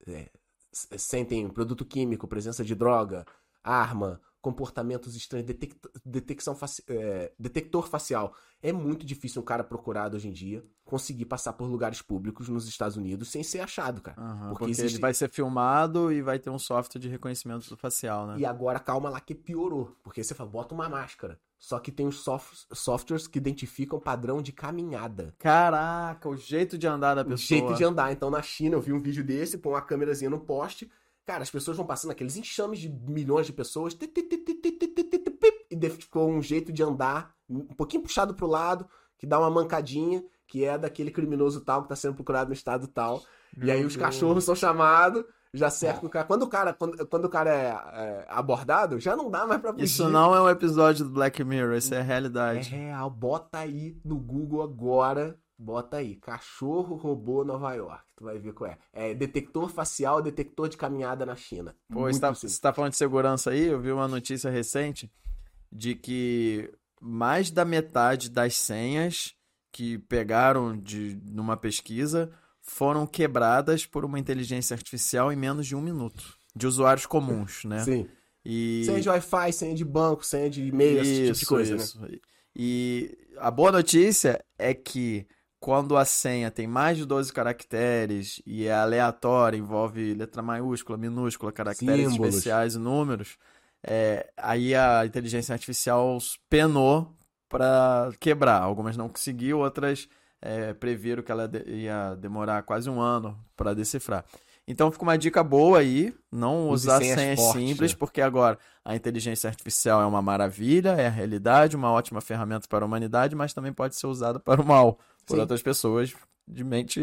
É, s- sentem produto químico, presença de droga, arma, comportamentos estranhos, detect, detecção faci- é, detector facial. É muito difícil um cara procurado hoje em dia conseguir passar por lugares públicos nos Estados Unidos sem ser achado, cara. Aham, Porque porque existe- ele vai ser filmado e vai ter um software de reconhecimento facial, né? E agora, calma lá que piorou. Porque você fala, bota uma máscara. Só que tem os softwares que identificam o padrão de caminhada. Caraca, o jeito de andar da pessoa. O jeito de andar. Então, na China, eu vi um vídeo desse, põe uma câmerazinha no poste. Cara, as pessoas vão passando aqueles enxames de milhões de pessoas. E identificou um jeito de andar, um pouquinho puxado pro lado, que dá uma mancadinha, que é daquele criminoso tal que tá sendo procurado no estado tal. E aí os cachorros são chamados já cercam o cara. Quando o cara, quando, quando o cara é, é abordado, já não dá mais pra fugir. Isso não é um episódio do Black Mirror, isso é a É realidade. real. Bota aí no Google agora. Bota aí. Cachorro robô Nova York. Tu vai ver qual é. É detector facial, detector de caminhada na China. Pô, Muito você tá, você tá falando de segurança aí? Eu vi uma notícia recente de que mais da metade das senhas que pegaram de numa pesquisa foram quebradas por uma inteligência artificial em menos de um minuto. De usuários comuns, né? Sim. E... Senha de Wi-Fi, senha de banco, senha de e-mail, esse tipo de Isso, coisa, né? isso. E a boa notícia é que quando a senha tem mais de 12 caracteres e é aleatória, envolve letra maiúscula, minúscula, caracteres Símbolos. especiais e números, é, aí a inteligência artificial penou para quebrar. Algumas não conseguiu, outras é, previram que ela de- ia demorar quase um ano para decifrar. Então fica uma dica boa aí, não Use usar senhas senhas fortes, simples, né? porque agora a inteligência artificial é uma maravilha, é a realidade, uma ótima ferramenta para a humanidade, mas também pode ser usada para o mal por Sim. outras pessoas de mente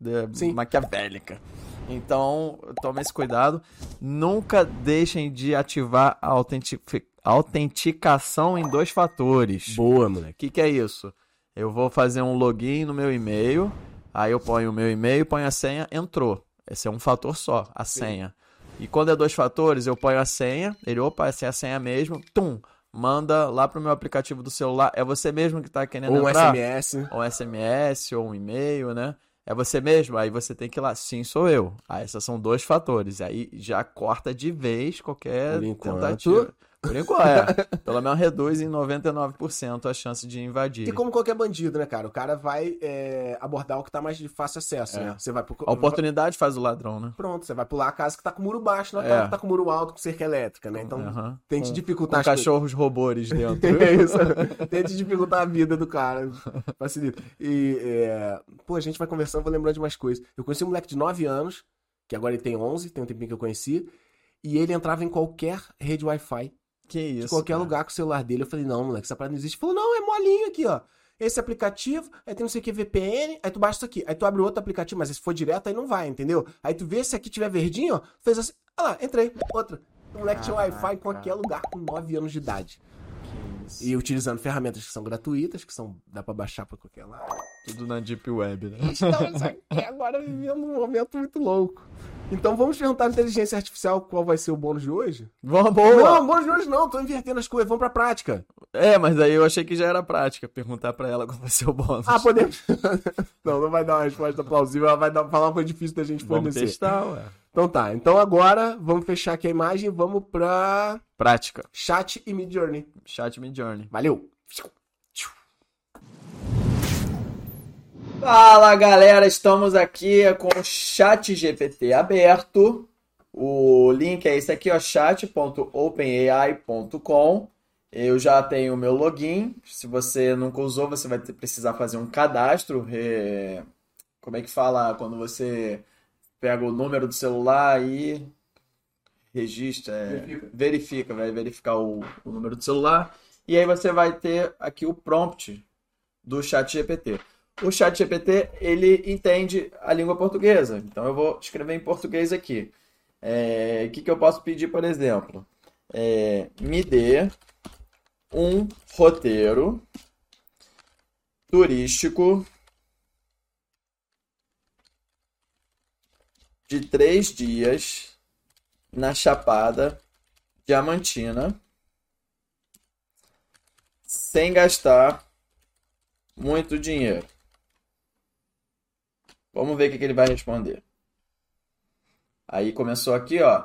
de- maquiavélica. Então, tome esse cuidado. Nunca deixem de ativar a autentifi- autenticação em dois fatores. Boa, O moleque. que, que é isso? Eu vou fazer um login no meu e-mail, aí eu ponho o meu e-mail, ponho a senha, entrou. Esse é um fator só, a senha. E quando é dois fatores, eu ponho a senha, ele, opa, essa é a senha mesmo, tum, manda lá pro meu aplicativo do celular. É você mesmo que tá querendo Ou um entrar? SMS. Ou um SMS, ou um e-mail, né? É você mesmo? Aí você tem que ir lá, sim, sou eu. Aí esses são dois fatores. Aí já corta de vez qualquer Por enquanto. tentativa. Por enquanto, é. Pelo menos reduz em 99% a chance de invadir. E como qualquer bandido, né, cara? O cara vai é, abordar o que tá mais de fácil acesso, É. né? Você vai pro... A oportunidade faz o ladrão, né? Pronto, você vai pular a casa que tá com muro baixo, não é É. aquela que tá com muro alto, com cerca elétrica, né? Então, Aham. tente Com- dificultar Com as coisas. cachorros robôs dentro. É isso. Tente dificultar a vida do cara. Facilita. E, é... pô, a gente vai conversando, vou lembrando de mais coisas. Eu conheci um moleque de 9 anos, que agora ele tem 11, tem um tempinho que eu conheci, e ele entrava em qualquer rede Wi-Fi, que isso? de qualquer cara. lugar com o celular dele. Eu falei, não, moleque, essa parada não existe. Ele falou, não, é molinho aqui, ó. Esse aplicativo, aí tem não sei o que VPN, aí tu baixa isso aqui. Aí tu abre outro aplicativo, mas se for direto, aí não vai, entendeu? Aí tu vê se aqui tiver verdinho, ó, fez assim, ah lá, entrei, outra. O moleque tinha Wi-Fi em qualquer lugar com 9 anos de idade. Que isso. E utilizando ferramentas que são gratuitas, que são dá pra baixar pra qualquer lado. Tudo na Deep Web, né? Então, isso aqui agora vivendo um momento muito louco. Então vamos perguntar à inteligência artificial qual vai ser o bônus de hoje? Vamos, Não, bônus de hoje não, tô invertendo as coisas, vamos pra prática. É, mas aí eu achei que já era prática perguntar pra ela qual vai ser o bônus. Ah, podemos. não, não vai dar uma resposta plausível, ela vai dar, falar uma coisa difícil da gente Vamos fornecer. testar, ué. Então tá, então agora vamos fechar aqui a imagem e vamos pra Prática. chat e Mid Journey. Chat Me Journey. Valeu! Fala galera, estamos aqui com o chat GPT aberto. O link é esse aqui, ó, chat.openai.com. Eu já tenho o meu login. Se você nunca usou, você vai precisar fazer um cadastro. É, Como é que fala quando você pega o número do celular e registra, é, Verifica. verifica, vai verificar o, o número do celular. E aí você vai ter aqui o prompt do chat GPT. O chat GPT, ele entende a língua portuguesa. Então eu vou escrever em português aqui. É, o que, que eu posso pedir, por exemplo? É, me dê um roteiro turístico de três dias na Chapada Diamantina sem gastar muito dinheiro. Vamos ver o que ele vai responder. Aí começou aqui, ó.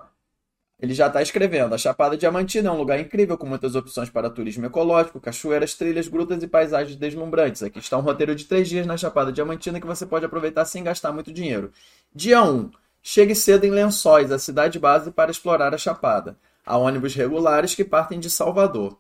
Ele já está escrevendo. A Chapada Diamantina é um lugar incrível com muitas opções para turismo ecológico, cachoeiras, trilhas, grutas e paisagens deslumbrantes. Aqui está um roteiro de três dias na Chapada Diamantina que você pode aproveitar sem gastar muito dinheiro. Dia 1. Chegue cedo em Lençóis, a cidade base, para explorar a Chapada. Há ônibus regulares que partem de Salvador.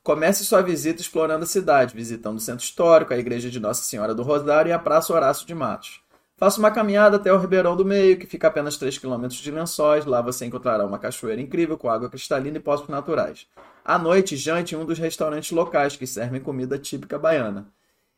Comece sua visita explorando a cidade, visitando o centro histórico, a igreja de Nossa Senhora do Rosário e a Praça Horácio de Matos. Faça uma caminhada até o Ribeirão do Meio, que fica a apenas 3 km de Lençóis. Lá você encontrará uma cachoeira incrível com água cristalina e poços naturais. À noite, jante em um dos restaurantes locais que servem comida típica baiana.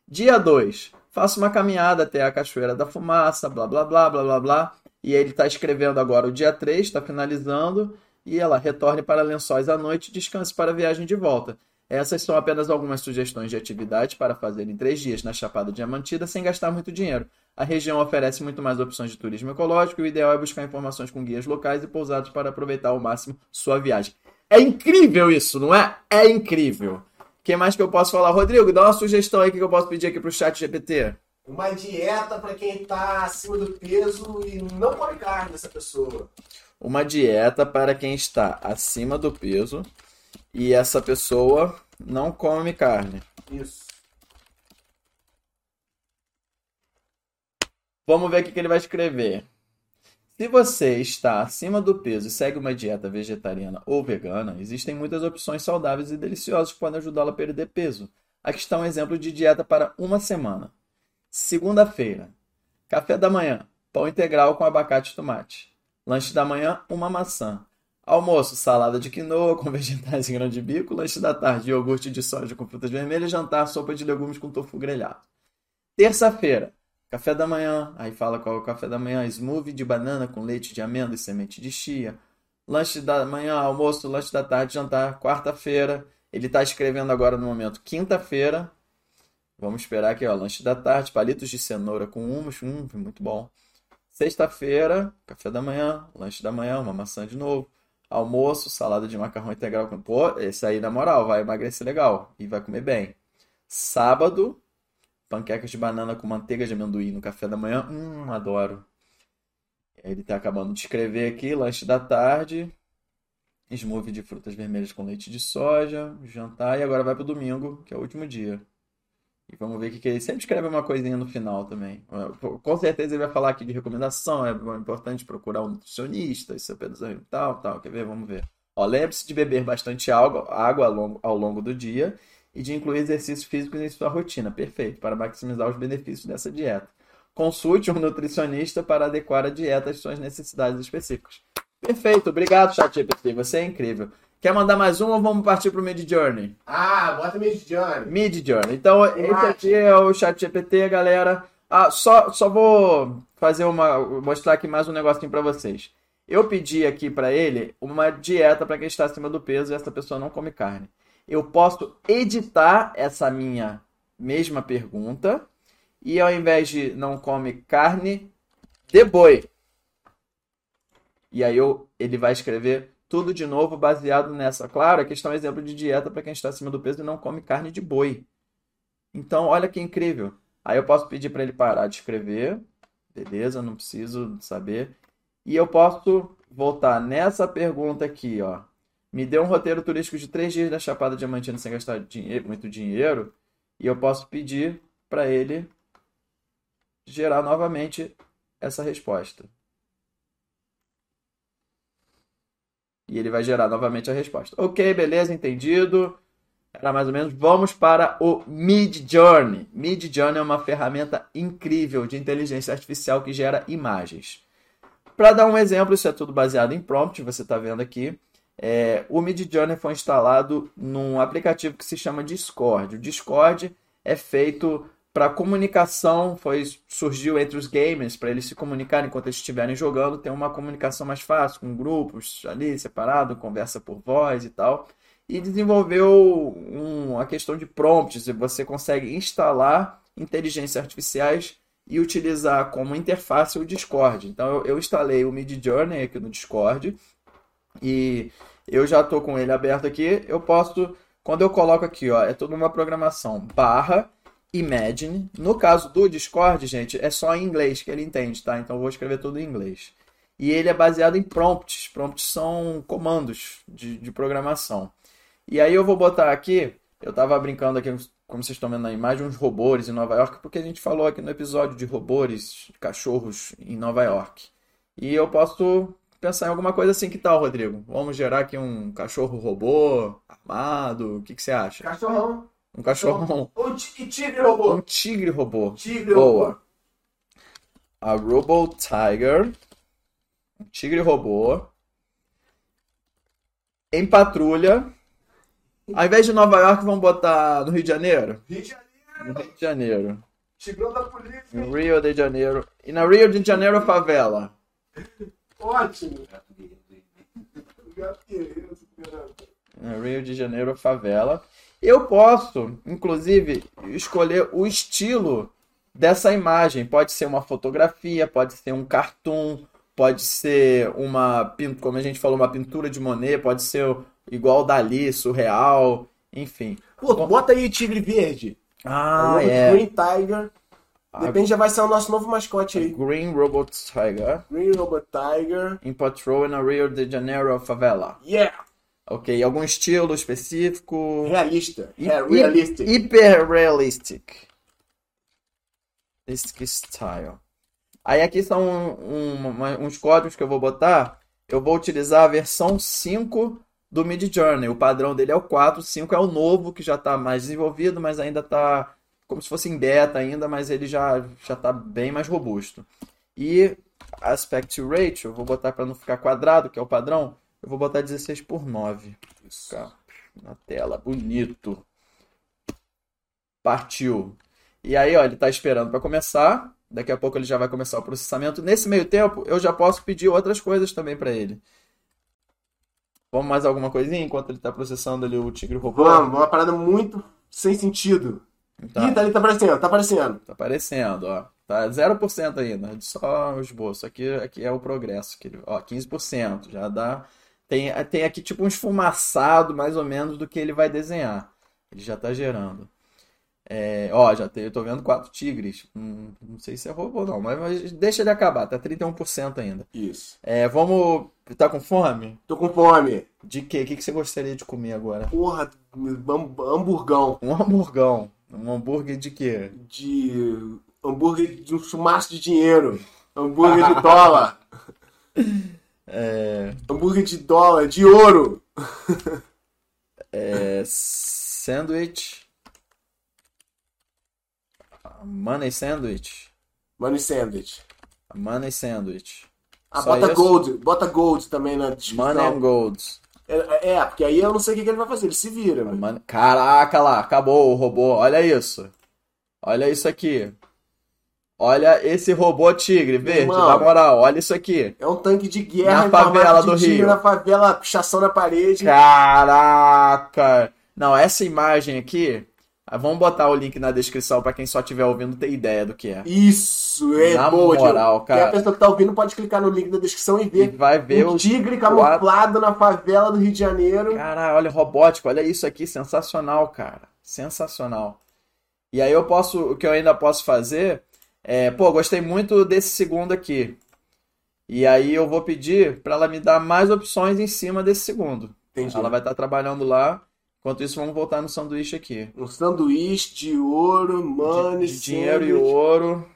Dia 2. Faça uma caminhada até a Cachoeira da Fumaça, blá blá blá blá blá blá. E ele está escrevendo agora o dia 3, está finalizando. E ela retorne para Lençóis à noite e descanse para a viagem de volta. Essas são apenas algumas sugestões de atividades para fazer em três dias na Chapada Diamantina sem gastar muito dinheiro. A região oferece muito mais opções de turismo ecológico e o ideal é buscar informações com guias locais e pousados para aproveitar ao máximo sua viagem. É incrível isso, não é? É incrível. O que mais que eu posso falar? Rodrigo, dá uma sugestão aí que eu posso pedir aqui pro chat GPT. Uma dieta pra quem tá acima do peso e não come carne dessa pessoa. Uma dieta para quem está acima do peso e essa pessoa não come carne. Isso. Vamos ver o que ele vai escrever. Se você está acima do peso e segue uma dieta vegetariana ou vegana, existem muitas opções saudáveis e deliciosas que podem ajudá-lo a perder peso. Aqui está um exemplo de dieta para uma semana. Segunda-feira, café da manhã, pão integral com abacate e tomate. Lanche da manhã, uma maçã. Almoço, salada de quinoa com vegetais em grão de bico. Lanche da tarde, iogurte de soja com frutas vermelhas. Jantar, sopa de legumes com tofu grelhado. Terça-feira, Café da manhã, aí fala qual é o café da manhã, smoothie de banana com leite de amêndoa e semente de chia. Lanche da manhã, almoço, lanche da tarde, jantar, quarta-feira. Ele está escrevendo agora no momento, quinta-feira. Vamos esperar aqui, ó, lanche da tarde, palitos de cenoura com hummus, hum, muito bom. Sexta-feira, café da manhã, lanche da manhã, uma maçã de novo. Almoço, salada de macarrão integral com... Pô, esse aí, na moral, vai emagrecer legal e vai comer bem. Sábado, panquecas de banana com manteiga de amendoim no café da manhã. Hum, adoro. Ele tá acabando de escrever aqui, lanche da tarde, smoothie de frutas vermelhas com leite de soja, jantar e agora vai pro domingo, que é o último dia. E vamos ver o que, que ele sempre escreve uma coisinha no final também. Com certeza ele vai falar aqui de recomendação, é importante procurar um nutricionista, isso é tal, tal. Quer ver? Vamos ver. Lembre-se de beber bastante água, água ao longo, ao longo do dia e de incluir exercícios físicos em sua rotina. Perfeito, para maximizar os benefícios dessa dieta. Consulte um nutricionista para adequar a dieta às suas necessidades específicas. Perfeito, obrigado, ChatGPT, você é incrível. Quer mandar mais um ou vamos partir para o Mid Journey? Ah, bota Mid Journey. Mid Journey. Então, esse aqui é o ChatGPT, galera. Ah, só, só vou fazer uma. mostrar aqui mais um negocinho para vocês. Eu pedi aqui para ele uma dieta para quem está acima do peso e essa pessoa não come carne eu posso editar essa minha mesma pergunta e ao invés de não come carne de boi, E aí eu, ele vai escrever tudo de novo baseado nessa. Claro, aqui está um exemplo de dieta para quem está acima do peso e não come carne de boi. Então, olha que incrível. Aí eu posso pedir para ele parar de escrever. Beleza, não preciso saber. E eu posso voltar nessa pergunta aqui, ó. Me dê um roteiro turístico de três dias da Chapada Diamantina sem gastar dinheiro, muito dinheiro. E eu posso pedir para ele gerar novamente essa resposta. E ele vai gerar novamente a resposta. Ok, beleza, entendido. Era mais ou menos. Vamos para o Mid Journey. Mid Journey é uma ferramenta incrível de inteligência artificial que gera imagens. Para dar um exemplo, isso é tudo baseado em prompt, você está vendo aqui. É, o Mid Journey foi instalado num aplicativo que se chama Discord. O Discord é feito para comunicação, foi surgiu entre os gamers para eles se comunicarem enquanto eles estiverem jogando, ter uma comunicação mais fácil com grupos ali separado, conversa por voz e tal. E desenvolveu um, a questão de prompts, você consegue instalar inteligências artificiais e utilizar como interface o Discord. Então eu, eu instalei o Mid Journey aqui no Discord e eu já estou com ele aberto aqui. Eu posso, quando eu coloco aqui, ó, é toda uma programação barra Imagine. No caso do Discord, gente, é só em inglês que ele entende, tá? Então eu vou escrever tudo em inglês. E ele é baseado em prompts. Prompts são comandos de, de programação. E aí eu vou botar aqui, eu estava brincando aqui, como vocês estão vendo na imagem, uns robôs em Nova York, porque a gente falou aqui no episódio de robôs, cachorros em Nova York. E eu posso pensar em alguma coisa assim, que tal, Rodrigo? Vamos gerar aqui um cachorro robô armado, o que, que você acha? Cachorrão. Um cachorrão. Um tigre robô. Um tigre robô. Tigre Boa. robô. A Robo Tiger. Um tigre robô. Em patrulha. Ao invés de Nova York, vamos botar no Rio de Janeiro? Rio de Janeiro. No Rio de Janeiro. Tigrão da polícia. Em Rio de Janeiro. E na Rio de Janeiro, favela. Ótimo. Gato guerreiro, Rio de Janeiro, favela. Eu posso, inclusive, escolher o estilo dessa imagem. Pode ser uma fotografia, pode ser um cartoon, pode ser uma, como a gente falou, uma pintura de Monet, pode ser igual Dali, surreal, enfim. Pô, bota aí tigre verde. Ah, é. Green Tiger. De repente já vai ser o nosso novo mascote aí. Green Robot Tiger Green Robot Tiger. in Patrol na Rio de Janeiro favela. Yeah! Ok, algum estilo específico? Realista. Hi- É, realistic. Hyper realistic. Realistic style. Aí aqui são um- uma- uns códigos que eu vou botar. Eu vou utilizar a versão 5 do Mid Journey. O padrão dele é o 4, o 5 é o novo, que já está mais desenvolvido, mas ainda está como se fosse em beta ainda, mas ele já já está bem mais robusto. E aspect ratio, eu vou botar para não ficar quadrado, que é o padrão, eu vou botar 16 por 9. Ficar na tela, bonito. Partiu. E aí, ó, ele está esperando para começar. Daqui a pouco ele já vai começar o processamento. Nesse meio tempo, eu já posso pedir outras coisas também para ele. Vamos mais alguma coisinha enquanto ele está processando ali o tigre robô? Vamos, uma parada muito sem sentido. Tá, Ih, tá ali, tá aparecendo, tá aparecendo. tá aparecendo, ó. Tá 0% ainda, só o esboço. Aqui, aqui é o progresso. Que, ele- ó, 15%. Já dá. Tem, tem aqui tipo um esfumaçado, mais ou menos, do que ele vai desenhar. Ele já tá gerando. É, ó, já tem, eu tô vendo quatro tigres. Hum, não sei se é robô, não, mas, mas deixa ele acabar, tá 31% ainda. Isso. É, vamos. Tá com fome? Tô com fome. De quê? O que que você gostaria de comer agora? Porra, ham- hamburgão. Um hamburgão. Um hambúrguer de quê? De. hambúrguer de um chumaço de dinheiro. Hambúrguer de dólar. É, Hambúrguer de dólar, de ouro. é, sandwich. Money sandwich. Money sandwich. Money sandwich. Ah, Só bota isso? gold. Bota gold também na Money and descrição. gold. É, é, porque aí eu não sei o que, que ele vai fazer. Ele se vira, mano. Money- Caraca lá, acabou o robô. Olha isso. Olha isso aqui. Olha esse robô tigre verde, Irmão. na moral, olha isso aqui. É um tanque de guerra Na favela do tigre, Rio. Na favela, pichação na parede. Caraca! Não, essa imagem aqui, Vamos botar o link na descrição pra quem só estiver ouvindo ter ideia do que é. Isso, é Na boa, moral. Quem é a cara. pessoa que tá ouvindo pode clicar no link da descrição e E ver vai ver um o. tigre camuflado na favela do Rio de Janeiro. Cara, olha, robótico, olha isso aqui, sensacional, cara. Sensacional. E aí eu posso, o que eu ainda posso fazer é, pô, gostei muito desse segundo aqui. E aí eu vou pedir pra ela me dar mais opções em cima desse segundo. Entendi. Ela vai estar trabalhando lá. Enquanto isso, vamos voltar no sanduíche aqui. Um sanduíche de ouro, money, De dinheiro e ouro.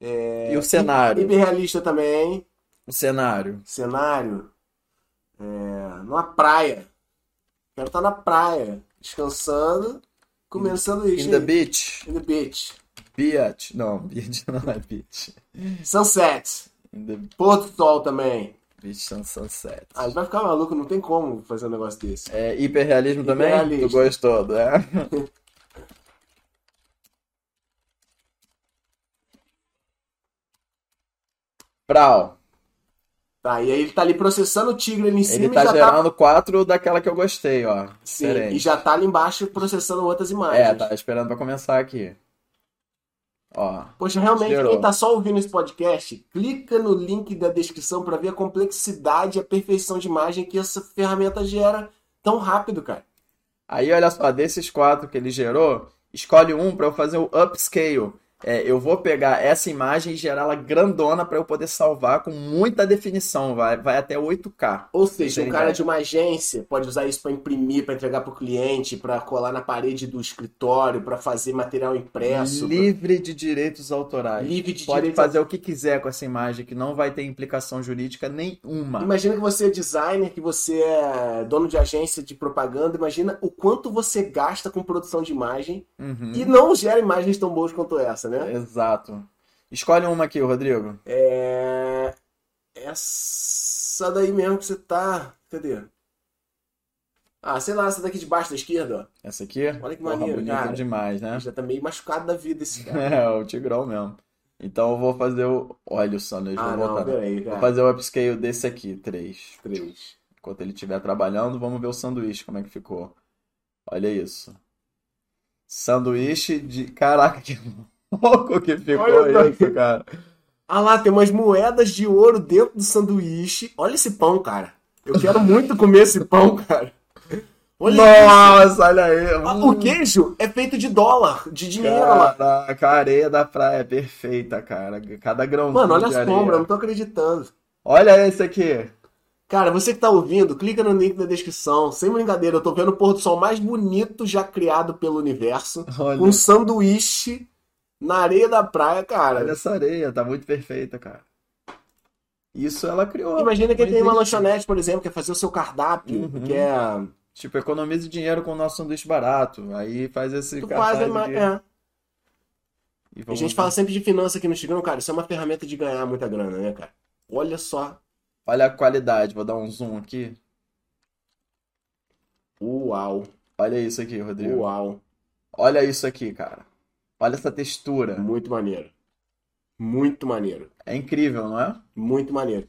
É, E o cenário. Hiperrealista também. O cenário. Cenário. É, numa praia. Quero estar na praia, descansando, comendo sanduíche. In the beach. In the beach. Beach. Não, beach não é beach. Sunset. In the Pôr do sol também. And sunset. Ah, ele vai ficar maluco, não tem como fazer um negócio desse. É hiperrealismo também? Tu gostou, né? Brau. Tá, e aí ele tá ali processando o tigre ali em cima Ele e tá já tá. gerando quatro daquela que eu gostei, ó. Sim, Diferente. e já tá ali embaixo processando outras imagens. É, tá esperando pra começar aqui. Ó. Poxa, realmente, Gerou. quem tá só ouvindo esse podcast, clica no link da descrição pra ver a complexidade e a perfeição de imagem que essa ferramenta gera tão rápido, cara. Aí, olha só, desses quatro que ele gerou, escolhe um pra eu fazer o upscale. É, eu vou pegar essa imagem e gerá-la grandona pra eu poder salvar com muita definição. Vai, vai até 8K. Ou seja, um cara de uma agência pode usar isso pra imprimir, pra entregar pro cliente, pra colar na parede do escritório, pra fazer material impresso, pra- Livre de direitos autorais. livre de Pode direitos fazer o que quiser com essa imagem, que não vai ter implicação jurídica nenhuma. Imagina que você é designer, que você é dono de agência de propaganda. Imagina o quanto você gasta com produção de imagem Uhum. e não gera imagens tão boas quanto essa, né? Exato. Escolhe uma aqui, Rodrigo. É. Essa daí mesmo que você tá. Cadê? Ah, sei lá, essa daqui de baixo da esquerda, Essa aqui? Olha que Porra, maneiro, bonita cara. demais, ó. né? Já tá meio machucado da vida esse cara. É, o Tigrão mesmo. Então eu vou fazer o. Olha o sanduíche, ah, vou não, voltar. peraí, Vou fazer o upscale desse aqui, 3. Três. Enquanto ele estiver trabalhando, vamos ver o sanduíche, como é que ficou. Olha isso. Sanduíche de. Caraca, que louco que ficou Olha isso, cara. Ah lá, tem umas moedas de ouro dentro do sanduíche. Olha esse pão, cara. Eu quero muito comer esse pão, cara. Olha isso. Nossa, olha aí. Ah, O queijo é feito de dólar, de dinheiro lá. Caraca, a areia da praia é perfeita, cara. Cada grãozinho Mano, olha de as eu não tô acreditando. Olha esse aqui. Cara, você que tá ouvindo, clica no link da descrição. Sem brincadeira, eu tô vendo o pôr do sol mais bonito já criado pelo universo. Olha, um sanduíche na areia da praia, cara. olha essa areia, tá muito perfeita, cara. Isso ela criou. Imagina que tem uma lanchonete, por exemplo, quer fazer o seu cardápio, Uhum. quer. Tipo, economize dinheiro com o nosso sanduíche barato. Aí faz esse Tu cartaz faz a ima- aqui. é. E A gente fala sempre de finança aqui no Tigrão, cara. Isso é uma ferramenta de ganhar muita grana, né, cara? Olha só. Olha a qualidade, vou dar um zoom aqui. Uau. Olha isso aqui, Rodrigo. Uau. Olha isso aqui, cara. Olha essa textura. Muito maneiro. Muito maneiro. É incrível, não é? Muito maneiro.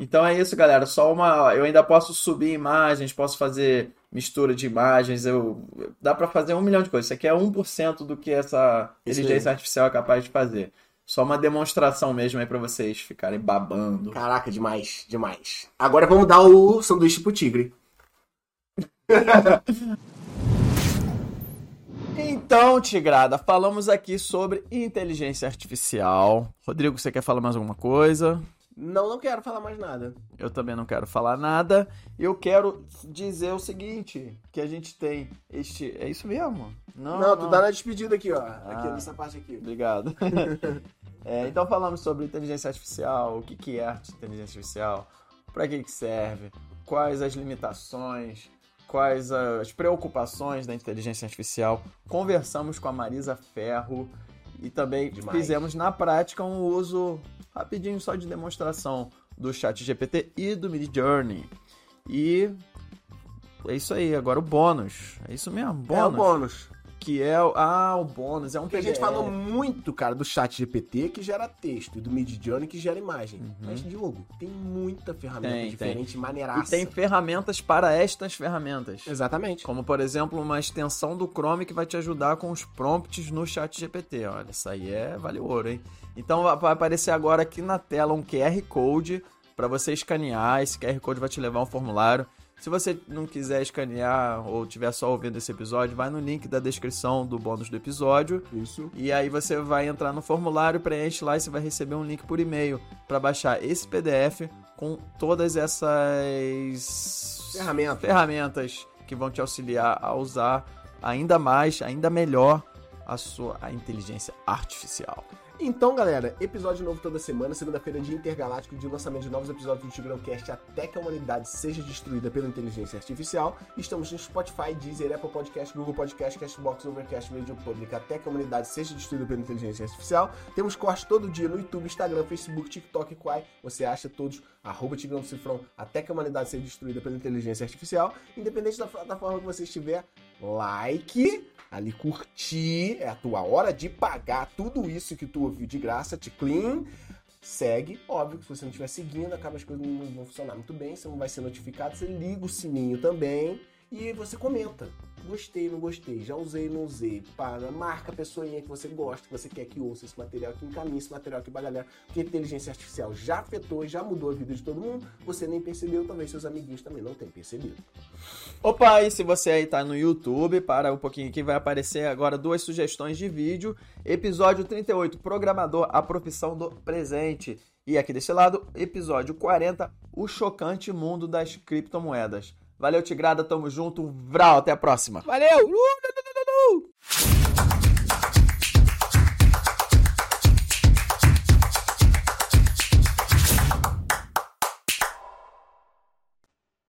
Então é isso, galera. Só uma. Eu ainda posso subir imagens, posso fazer mistura de imagens. Eu... Dá pra fazer um milhão de coisas. Isso aqui é 1% do que essa Isso inteligência artificial é capaz de fazer. Só uma demonstração mesmo aí pra vocês ficarem babando. Caraca, demais, demais. Agora vamos dar o sanduíche pro tigre. Então, Tigrada, falamos aqui sobre inteligência artificial. Rodrigo, você quer falar mais alguma coisa? Não, não quero falar mais nada. Eu também não quero falar nada. Eu quero dizer o seguinte: que a gente tem este. É isso mesmo? Não, Não, tu tá na despedida aqui, ó. Aqui Ah. nessa parte aqui. Obrigado. É, então falamos sobre inteligência artificial, o que, que é inteligência artificial, para que, que serve, quais as limitações, quais as preocupações da inteligência artificial. Conversamos com a Marisa Ferro e também Demais. fizemos na prática um uso rapidinho só de demonstração do chat GPT e do Mid Journey. E é isso aí, agora o bônus. É isso mesmo, É o bônus. Que é. o- Ah, o bônus. É um Porque a gente falou muito, cara, do chat GPT que gera texto e do Midjourney que gera imagem. Mas, Diogo, tem muita ferramenta Uhum. Tem, diferente, E maneiraça. tem ferramentas para estas ferramentas. Exatamente. Como, por exemplo, uma extensão do Chrome que vai te ajudar com os prompts no chat GPT. Olha, isso aí é vale ouro, hein? Então vai- vai aparecer agora aqui na tela um QR Code para você escanear. Esse QR Code vai te levar a um formulário. Se você não quiser escanear ou tiver só ouvindo esse episódio, vai no link da descrição do bônus do episódio. Isso. E aí você vai entrar no formulário, preenche lá e você vai receber um link por e-mail para baixar esse PDF com todas essas Ferramenta. ferramentas que vão te auxiliar a usar ainda mais, ainda melhor a sua a inteligência artificial. Então, galera, episódio novo toda semana, segunda-feira, dia intergaláctico de lançamento de novos episódios do Tigrão Cast até que a humanidade seja destruída pela inteligência artificial. Estamos no Spotify, Deezer, Apple Podcast, Google Podcast, Castbox, Overcast, Radio Public, até que a humanidade seja destruída pela inteligência artificial. Temos cortes todo dia no YouTube, Instagram, Facebook, TikTok Quai. Você acha todos, arroba Tigrão Cifrão, até que a humanidade seja destruída pela inteligência artificial. Independente da plataforma que você estiver, like, ali curtir, é a tua hora de pagar tudo isso que tu ouviu de graça, te clean. Segue, óbvio que se você não estiver seguindo, acaba as coisas não vão funcionar muito bem, você não vai ser notificado, você liga o sininho também e você comenta. Gostei, não gostei, já usei, não usei. Para, marca a pessoinha que você gosta, que você quer que ouça esse material, que encaminhe esse material aqui pra galera. Porque a inteligência artificial já afetou, já mudou a vida de todo mundo. Você nem percebeu, talvez seus amiguinhos também não tenham percebido. Opa, e se você aí tá no YouTube, para um pouquinho aqui, vai aparecer agora duas sugestões de vídeo. Episódio 38, Programador, a profissão do presente. E aqui desse lado, episódio 40, o chocante mundo das criptomoedas. Valeu, Tigrada, tamo junto. Vral, até a próxima. Valeu! Uh, uh, uh,